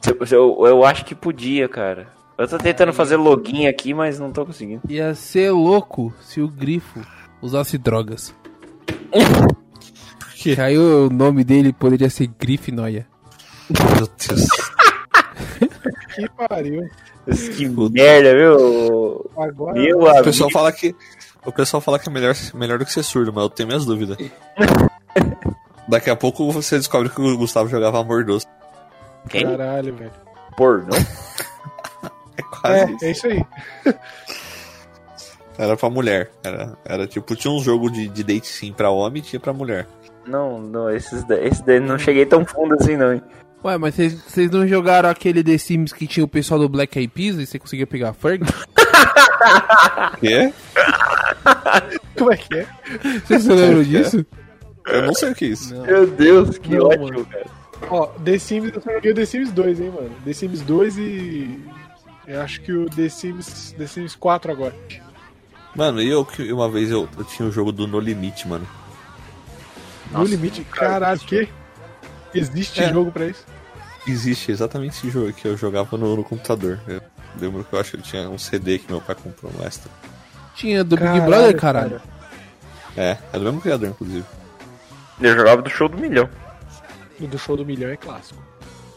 Speaker 3: Eu, eu, eu acho que podia, cara. Eu tô tentando fazer login aqui, mas não tô conseguindo.
Speaker 1: Ia ser louco se o grifo usasse drogas.
Speaker 2: quê?
Speaker 1: Que aí o nome dele poderia ser Griffinoia.
Speaker 2: Meu Deus.
Speaker 4: Que pariu.
Speaker 3: Que merda, viu?
Speaker 4: Agora.
Speaker 3: Meu
Speaker 2: O
Speaker 3: amigo.
Speaker 2: pessoal fala que. O pessoal fala que é melhor, melhor do que ser surdo, mas eu tenho minhas dúvidas. Daqui a pouco você descobre que o Gustavo jogava amor doce.
Speaker 3: Quem?
Speaker 4: Caralho, velho.
Speaker 3: Pornô?
Speaker 2: É quase
Speaker 4: É,
Speaker 2: isso.
Speaker 4: é isso aí.
Speaker 2: Era pra mulher. Era, era tipo, tinha um jogo de, de date sim pra homem e tinha pra mulher.
Speaker 3: Não, não, esses, esse daí não cheguei tão fundo assim, não. hein?
Speaker 1: Ué, mas vocês vocês não jogaram aquele The Sims que tinha o pessoal do Black Eyed Peas e você conseguia pegar a Ferg?
Speaker 2: Quê?
Speaker 4: Como é que é?
Speaker 1: Vocês se lembram disso?
Speaker 2: Eu não sei o que é isso.
Speaker 3: Meu Deus, que
Speaker 4: Não,
Speaker 3: ótimo,
Speaker 4: mano.
Speaker 3: cara.
Speaker 4: Ó, The Sims, eu só joguei o The Sims 2, hein, mano. The Sims 2 e. Eu acho que o The Sims, The Sims 4 agora.
Speaker 2: Mano, e eu que uma vez eu, eu tinha o jogo do No Limite, mano.
Speaker 4: no limite, caralho, que? Existe
Speaker 2: É.
Speaker 4: jogo pra isso?
Speaker 2: Existe exatamente esse jogo que eu jogava no, no computador. Eu lembro que eu acho que eu tinha um CD que meu pai comprou no extra.
Speaker 1: Tinha do Big
Speaker 4: Caralho,
Speaker 1: Brother, caralho.
Speaker 4: cara.
Speaker 2: É, é do mesmo criador, inclusive.
Speaker 3: Eu jogava do show do milhão.
Speaker 4: O do show do milhão é clássico.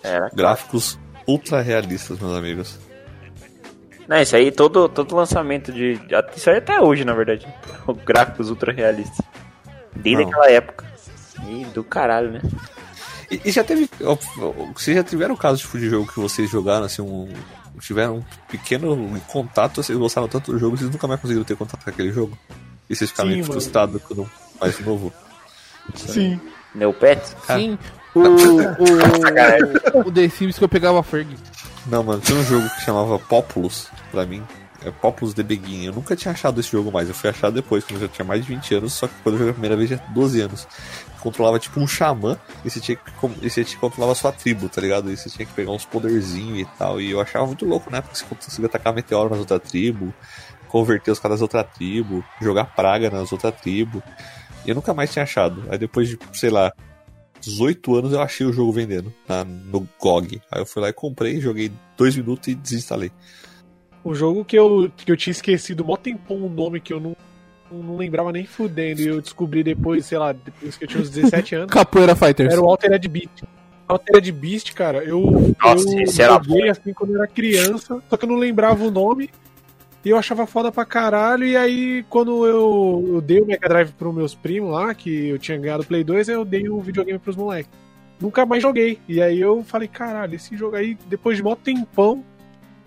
Speaker 3: Era.
Speaker 2: Gráficos ultra realistas, meus amigos.
Speaker 3: Não, isso aí, todo, todo lançamento de. Isso aí até hoje, na verdade. Gráficos ultra realistas. Desde
Speaker 2: Não.
Speaker 3: aquela época. E do caralho, né?
Speaker 2: E, e já teve. ó, Vocês já tiveram casos tipo, de jogo que vocês jogaram, assim, um. Tiveram um pequeno contato, vocês gostaram tanto do jogo, vocês nunca mais conseguiram ter contato com aquele jogo? E vocês ficaram meio frustrados quando mais novo.
Speaker 4: Sim.
Speaker 3: Neopets?
Speaker 1: Sim. O, o, o The Sims que eu pegava a Ferg.
Speaker 2: Não, mano, tinha um jogo que chamava Populous, pra mim. É Populous The Beguin. Eu nunca tinha achado esse jogo mais. Eu fui achar depois, quando eu já tinha mais de 20 anos. Só que quando eu joguei a primeira vez, já tinha 12 anos. controlava tipo um xamã e você tinha que, e você tinha que controlar a sua tribo, tá ligado? E você tinha que pegar uns poderzinhos e tal. E eu achava muito louco, né? Porque você conseguia atacar meteoro nas outras tribos, converter os caras das outras tribos, jogar praga nas outras tribos. E eu nunca mais tinha achado. Aí depois de, sei lá, 18 anos eu achei o jogo vendendo na, no GOG. Aí eu fui lá e comprei, joguei dois minutos e desinstalei.
Speaker 4: O jogo que eu, que eu tinha esquecido mó tempão o nome que eu não, não lembrava nem fudendo. E eu descobri depois, sei lá, depois que eu tinha uns 17 anos.
Speaker 1: Capoeira Fighters.
Speaker 4: Era o Altered Beast. Altered Beast, cara, eu,
Speaker 3: Nossa,
Speaker 4: eu joguei assim quando eu era criança, só que eu não lembrava o nome. E eu achava foda pra caralho. E aí, quando eu, eu dei o Mega Drive pros meus primos lá, que eu tinha ganhado o Play 2, eu dei o videogame pros moleques. Nunca mais joguei. E aí eu falei, caralho, esse jogo aí, depois de mó tempão,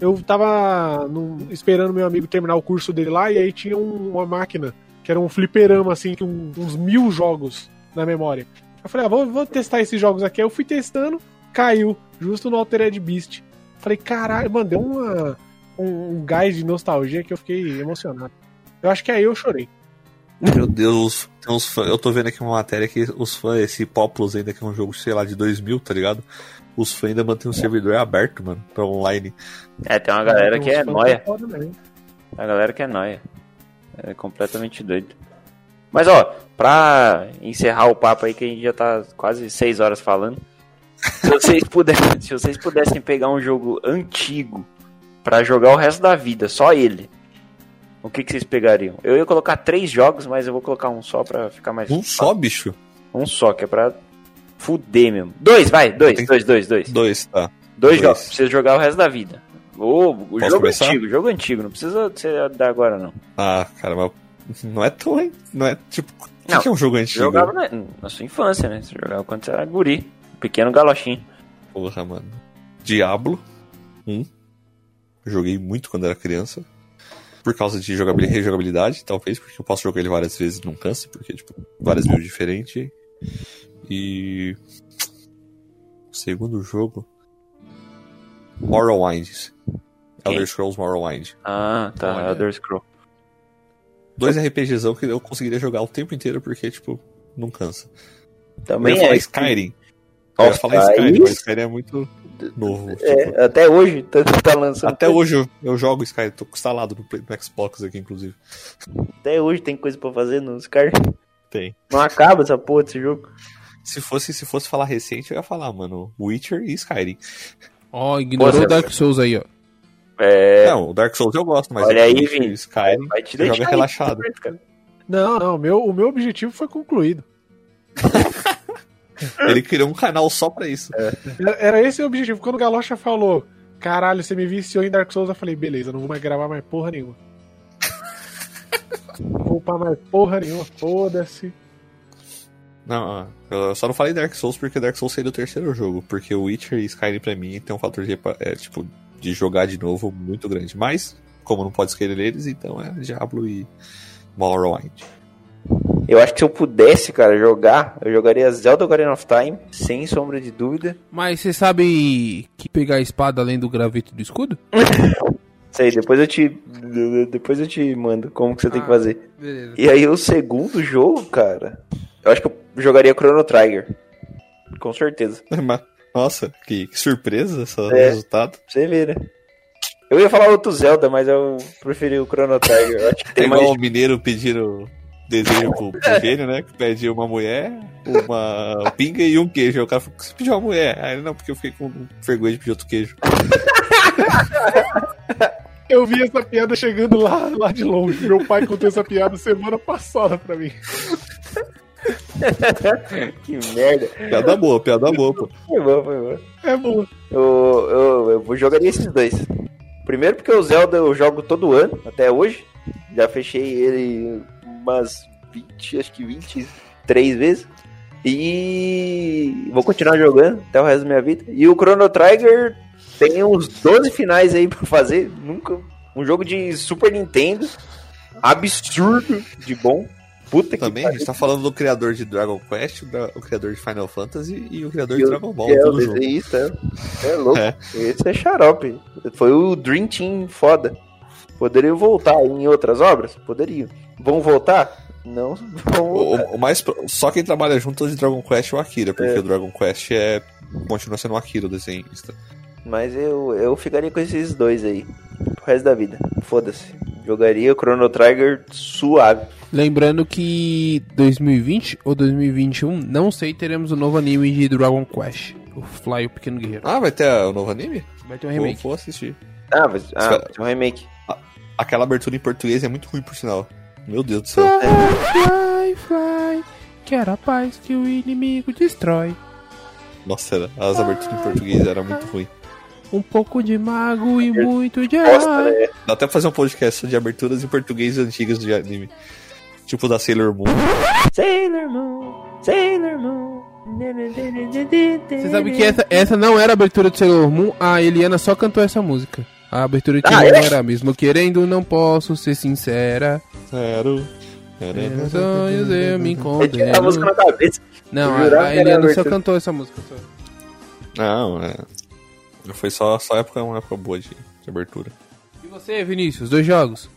Speaker 4: eu tava no- esperando meu amigo terminar o curso dele lá, e aí tinha um- uma máquina, que era um fliperama, assim, com uns mil jogos na memória. Eu falei, ah, vou, vou testar esses jogos aqui. Aí eu fui testando, caiu, justo no Altered Beast. Falei, caralho, mano, deu uma, um, um gás de nostalgia que eu fiquei emocionado. Eu acho que aí eu chorei.
Speaker 2: Meu Deus, tem uns fãs. Eu tô vendo aqui uma matéria que os fãs, esse Populous ainda, que é um jogo, sei lá, de 2000, tá ligado? Os fãs ainda mantêm o servidor aberto, mano, pra online.
Speaker 3: É, tem uma galera que é
Speaker 4: foda mesmo.
Speaker 3: A galera que é nóia. É completamente doido. Mas ó, pra encerrar o papo aí, que a gente já tá quase seis horas falando. Se vocês, puderem, se vocês pudessem pegar um jogo antigo pra jogar o resto da vida, só ele. O que, que vocês pegariam? Eu ia colocar três jogos, mas eu vou colocar um só pra ficar mais.
Speaker 2: Um só, bicho?
Speaker 3: Um só, que é pra fuder mesmo. Dois, vai, dois,
Speaker 2: Tem-
Speaker 3: dois, dois, dois.
Speaker 2: Dois, tá.
Speaker 3: Dois
Speaker 2: Dois.
Speaker 3: jogos, vocês jogar o resto da vida. O
Speaker 2: Posso
Speaker 3: jogo
Speaker 2: começar?
Speaker 3: antigo, jogo antigo, não precisa ser da agora não.
Speaker 2: Ah, cara, mas não é tão. hein? Não é tipo. O que, que é um jogo antigo?
Speaker 3: Jogava na, na sua infância, né? Você jogava quando você era guri. Pequeno galochinho.
Speaker 2: Porra, mano. Diablo 1. Joguei muito quando era criança. Por causa de jogabilidade, rejogabilidade, talvez, porque eu posso jogar ele várias vezes e não cansa, porque, tipo, várias vezes diferentes. E. O segundo jogo. Morrowind. Elder Scrolls Morrowind.
Speaker 3: Ah, tá.
Speaker 2: Olha.
Speaker 3: Elder Scroll.
Speaker 2: Dois RPGzão que eu conseguiria jogar o tempo inteiro, porque, tipo, não cansa.
Speaker 3: Também
Speaker 2: eu ia falar
Speaker 3: é.
Speaker 2: Skyrim. Eu ia falar Skyrim, mas Skyrim é muito novo. tipo,
Speaker 3: É, até hoje tá, tá lançando.
Speaker 2: Até hoje eu, eu jogo Skyrim, tô instalado no, Play- no Xbox aqui, inclusive.
Speaker 3: Até hoje tem coisa pra fazer nos caras.
Speaker 2: Tem.
Speaker 3: Não acaba essa porra desse jogo.
Speaker 2: Se fosse, se fosse falar recente, eu ia falar, mano, Witcher e Skyrim.
Speaker 1: Ó, ignorou
Speaker 3: Pô,
Speaker 1: o Dark Souls aí, ó.
Speaker 3: É.
Speaker 2: Não, o Dark Souls eu gosto, mas
Speaker 3: Olha
Speaker 2: o
Speaker 3: aí,
Speaker 2: Witcher
Speaker 3: Vini.
Speaker 2: e Skyrim
Speaker 3: Vai te deixar
Speaker 2: joga
Speaker 3: aí,
Speaker 2: relaxado.
Speaker 3: cara.
Speaker 4: Não, não, meu, o meu objetivo foi concluído.
Speaker 2: Ele criou um canal só pra isso.
Speaker 4: Era- Era esse o objetivo. Quando o Galocha falou, caralho, você me viciou em Dark Souls, eu falei, beleza, não vou mais gravar mais porra nenhuma. Não vou upar mais porra nenhuma, foda-se.
Speaker 2: Não, eu só não falei Dark Souls porque Dark Souls saiu do terceiro jogo, porque o Witcher e Skyrim pra mim tem um fator de, é, tipo, de jogar de novo muito grande. Mas, como não pode escolher eles, então é Diablo e Morrowind.
Speaker 3: Eu acho que se eu pudesse, cara, jogar, eu jogaria Zelda Ocarina of Time, sem sombra de dúvida.
Speaker 1: Mas você sabe que pegar a espada além do graveto do escudo?
Speaker 3: Sei, depois eu te. Depois eu te mando como que você tem que
Speaker 1: Ah.
Speaker 3: fazer.
Speaker 1: Beleza.
Speaker 3: E aí o segundo jogo, cara, eu acho que eu jogaria Chrono Trigger. Com certeza.
Speaker 2: Mas, Nossa, que, que surpresa esse
Speaker 3: É.
Speaker 2: resultado.
Speaker 3: Você ver, né? Eu ia falar outro Zelda, mas eu preferi o Chrono Trigger. Eu acho que
Speaker 2: É
Speaker 3: tem
Speaker 2: igual
Speaker 3: mais.
Speaker 2: o mineiro pedindo desejo pro, pro gênio, né? Que pede uma mulher, uma pinga e um queijo. Aí o cara falou, você pediu uma mulher? Aí ele, não, porque eu fiquei com vergonha de pedir outro queijo.
Speaker 4: Eu vi essa piada chegando lá, lá de longe. Meu pai contou essa piada semana passada pra mim.
Speaker 3: que merda.
Speaker 2: Piada boa, piada boa, pô.
Speaker 3: Foi bom, foi bom.
Speaker 4: É bom.
Speaker 3: Eu, eu, eu vou- jogaria esses dois. Primeiro porque o Zelda eu jogo todo ano, até hoje. Já fechei ele umas 20, acho que 23 vezes. E vou continuar jogando até o resto da minha vida. E o Chrono Trigger tem uns 12 finais aí pra fazer. Nunca. Um jogo de Super Nintendo. Absurdo de bom. Puta que
Speaker 2: Também, a gente tá falando do criador de Dragon Quest, o, criador de Final Fantasy e o criador
Speaker 3: E
Speaker 2: de Dragon Ball.
Speaker 3: É, o
Speaker 2: todo jogo.
Speaker 3: desenhista, é. É louco.
Speaker 2: É.
Speaker 3: Esse é xarope. Foi o Dream Team foda. Poderiam voltar em outras obras? Poderiam. Vão voltar? Não,
Speaker 2: O,
Speaker 3: vamos
Speaker 2: o- o mais pro- Só quem trabalha junto de Dragon Quest é o Akira, porque
Speaker 3: É.
Speaker 2: o Dragon Quest é. continua sendo o Akira o desenhista.
Speaker 3: Mas eu, eu ficaria com esses dois aí. Pro resto da vida. Foda-se. Jogaria o Chrono Trigger suave.
Speaker 1: Lembrando que 2020 ou 2021, não sei, teremos o novo anime de Dragon Quest. O Fly, o Pequeno Guerreiro.
Speaker 2: Ah, vai ter o novo anime?
Speaker 1: Vai ter um
Speaker 2: Vou,
Speaker 1: remake.
Speaker 2: vou assistir.
Speaker 3: Ah, mas ah,
Speaker 2: Espera.
Speaker 3: é um remake.
Speaker 2: Aquela abertura em português é muito ruim, por sinal. Meu Deus do céu.
Speaker 1: Fly, fly, quero a paz que o inimigo destrói.
Speaker 2: Nossa, era- as aberturas em português eram muito ruim.
Speaker 1: Um pouco de mago e muito de herói.
Speaker 2: Dá até pra fazer um podcast de aberturas em português antigas de anime. Tipo da Sailor Moon.
Speaker 3: Sailor Moon, Sailor Moon.
Speaker 1: Você sabe que essa, essa não era a abertura de Sailor Moon, a Eliana só cantou essa música. A abertura de
Speaker 3: Ah, é?
Speaker 1: era mesmo querendo, não posso ser sincera.
Speaker 2: Zero.
Speaker 1: Meus sonhos eu me
Speaker 3: Eu tinha a música na cabeça.
Speaker 1: Não,
Speaker 3: Eu
Speaker 1: a, a Eliana só cantou essa música. Só.
Speaker 2: Não, é. Foi só, só época, uma época boa de, de abertura.
Speaker 1: E você, Vinícius? Dois jogos?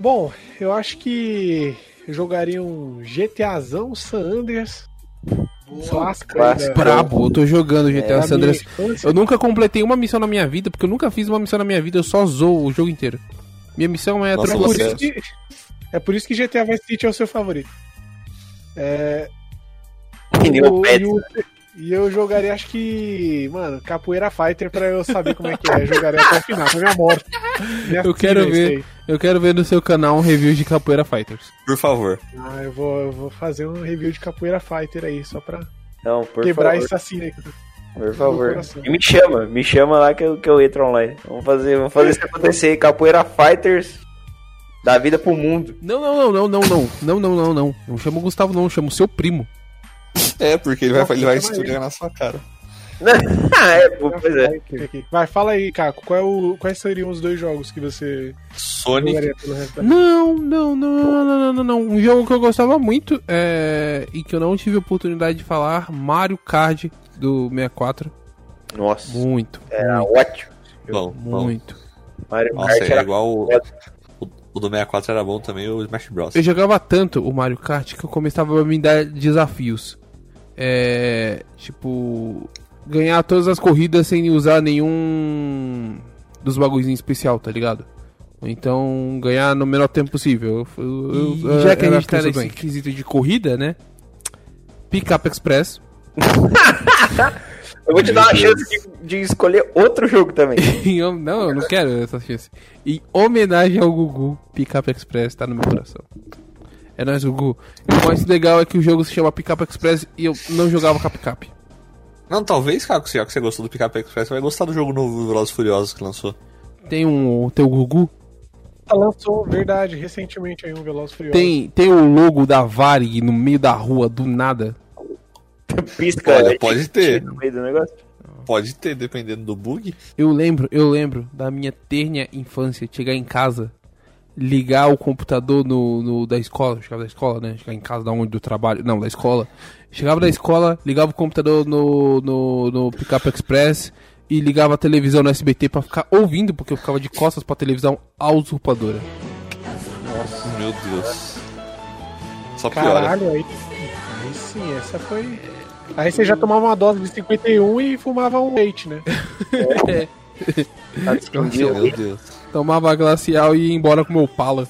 Speaker 4: Bom, eu acho que eu jogaria um GTAzão San Andreas. Clássico.
Speaker 1: Brabo, eu tô jogando GTA
Speaker 4: da
Speaker 1: San Andreas. Eu nunca completei uma missão na minha vida, porque eu nunca fiz uma missão na minha vida, eu só zoo o jogo inteiro. Minha missão é
Speaker 2: Nossa,
Speaker 4: É por,
Speaker 2: você-
Speaker 4: isso que, é por isso que GTA Vice City é o seu favorito. É,
Speaker 3: o
Speaker 4: e, o- e eu jogaria, acho que, mano, Capoeira Fighter pra eu saber como é que é. Eu jogaria até o final, até minha morte. Minha
Speaker 1: Eu quero ver. Eu quero ver no seu canal um review de Capoeira Fighters.
Speaker 2: Por favor.
Speaker 4: Ah, eu vou, eu vou fazer um review de Capoeira Fighter aí, só pra
Speaker 3: Não, por
Speaker 4: quebrar
Speaker 3: favor.
Speaker 4: essa cena aí.
Speaker 3: Por favor. E me chama, me chama lá que eu, que eu entro online. Vamos fazer, vamos fazer isso acontecer. Capoeira Fighters da vida pro mundo.
Speaker 1: Não, não, não, não, não, não. Não, não, não, não. Não chama o Gustavo, não. Chama o seu primo.
Speaker 2: É, porque ele vai, ele vai esfregar na sua cara.
Speaker 3: ah, é, pois é.
Speaker 4: Vai, fala aí, Caco, qual é o- quais seriam os dois jogos que você
Speaker 2: Sonic.
Speaker 1: Não, não, não, não, não, não, não. Um jogo que eu gostava muito é... e que eu não tive oportunidade de falar, Mario Kart do 64.
Speaker 3: Nossa,
Speaker 1: Muito,
Speaker 3: era
Speaker 1: muito,
Speaker 3: ótimo.
Speaker 2: Bom, bom.
Speaker 1: muito.
Speaker 3: Mario
Speaker 2: Nossa,
Speaker 3: Kart
Speaker 2: é
Speaker 3: era
Speaker 2: igual o, o do 64 era bom também, o Smash Bros.
Speaker 1: Eu jogava tanto o Mario Kart que eu começava a me dar desafios. É. Tipo. Ganhar todas as corridas sem usar nenhum. dos bagulhozinhos especial, tá ligado? Então, ganhar no menor tempo possível. Eu- eu-
Speaker 2: E
Speaker 1: eu-
Speaker 2: já que a gente tá nesse
Speaker 1: bem. quesito de corrida, né? Pickup Express.
Speaker 3: Eu vou te dar uma chance de, de escolher outro jogo também.
Speaker 1: Não, eu não quero essa chance. Em homenagem ao Gugu, Pickup Express tá no meu coração. É nóis, Gugu. E o mais legal é que o jogo se chama Pickup Express e eu não jogava Cap Cap.
Speaker 2: Não, talvez, cara, que você gostou do Pickup Express, você vai gostar do jogo novo do Velozes Furiosos que lançou.
Speaker 1: Tem um. o teu Gugu?
Speaker 4: Lançou, verdade, recentemente aí um Veloz Furioso.
Speaker 1: Tem, tem o logo da Varig no meio da rua, do nada.
Speaker 3: Pisca,
Speaker 2: Olha,
Speaker 3: né?
Speaker 2: pode ter.
Speaker 3: No meio do negócio.
Speaker 2: Pode ter, dependendo do bug.
Speaker 1: Eu lembro, eu lembro da minha tênia infância, chegar em casa, ligar o computador no, no- da escola, chegava da escola, né? Chegar em casa da onde do trabalho, não, da escola. Chegava da escola, ligava o computador no, no, no Pickup Express e ligava a televisão no SBT pra ficar ouvindo, porque eu ficava de costas pra televisão a usurpadora.
Speaker 2: Meu Deus. Só piora.
Speaker 4: Caralho, aí. Aí sim, essa foi. Aí você já tomava uma dose de 51 e fumava um leite, né?
Speaker 3: Tá escondido.
Speaker 2: Meu Deus.
Speaker 1: Tomava glacial e ia embora com meu pala.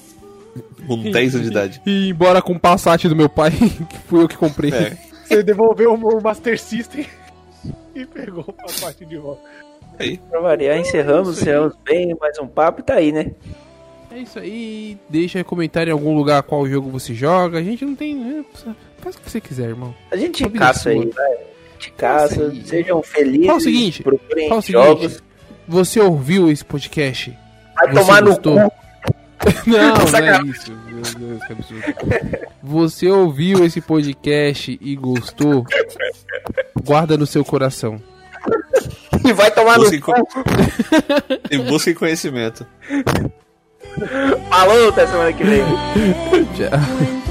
Speaker 2: Com 10 anos de idade.
Speaker 1: E ia embora com o Passat do meu pai, que fui eu que comprei.
Speaker 2: É.
Speaker 4: Você devolveu o Master System e pegou o pacote de volta.
Speaker 2: Aí.
Speaker 3: Pra variar, encerramos, encerramos bem, mais um papo e tá aí, né?
Speaker 1: É isso aí. Deixa comentário em algum lugar qual jogo você joga. A gente não tem. Faz o que você quiser, irmão.
Speaker 3: A gente
Speaker 1: Vida
Speaker 3: caça aí, vai. De caça,
Speaker 1: Caça aí.
Speaker 3: sejam felizes.
Speaker 1: Fala o seguinte,
Speaker 3: procurem
Speaker 1: Fala o seguinte.
Speaker 3: jogos.
Speaker 1: Você ouviu esse podcast?
Speaker 3: Vai
Speaker 1: Você
Speaker 3: tomar
Speaker 1: gostou?
Speaker 3: no cu.
Speaker 1: Não, não é isso. Meu Deus, que absurdo. Você ouviu esse podcast e gostou? Guarda no seu coração.
Speaker 3: E vai tomar no
Speaker 2: Busque
Speaker 3: cu.
Speaker 2: co- e busque conhecimento.
Speaker 3: Falou, até semana que vem.
Speaker 1: Tchau.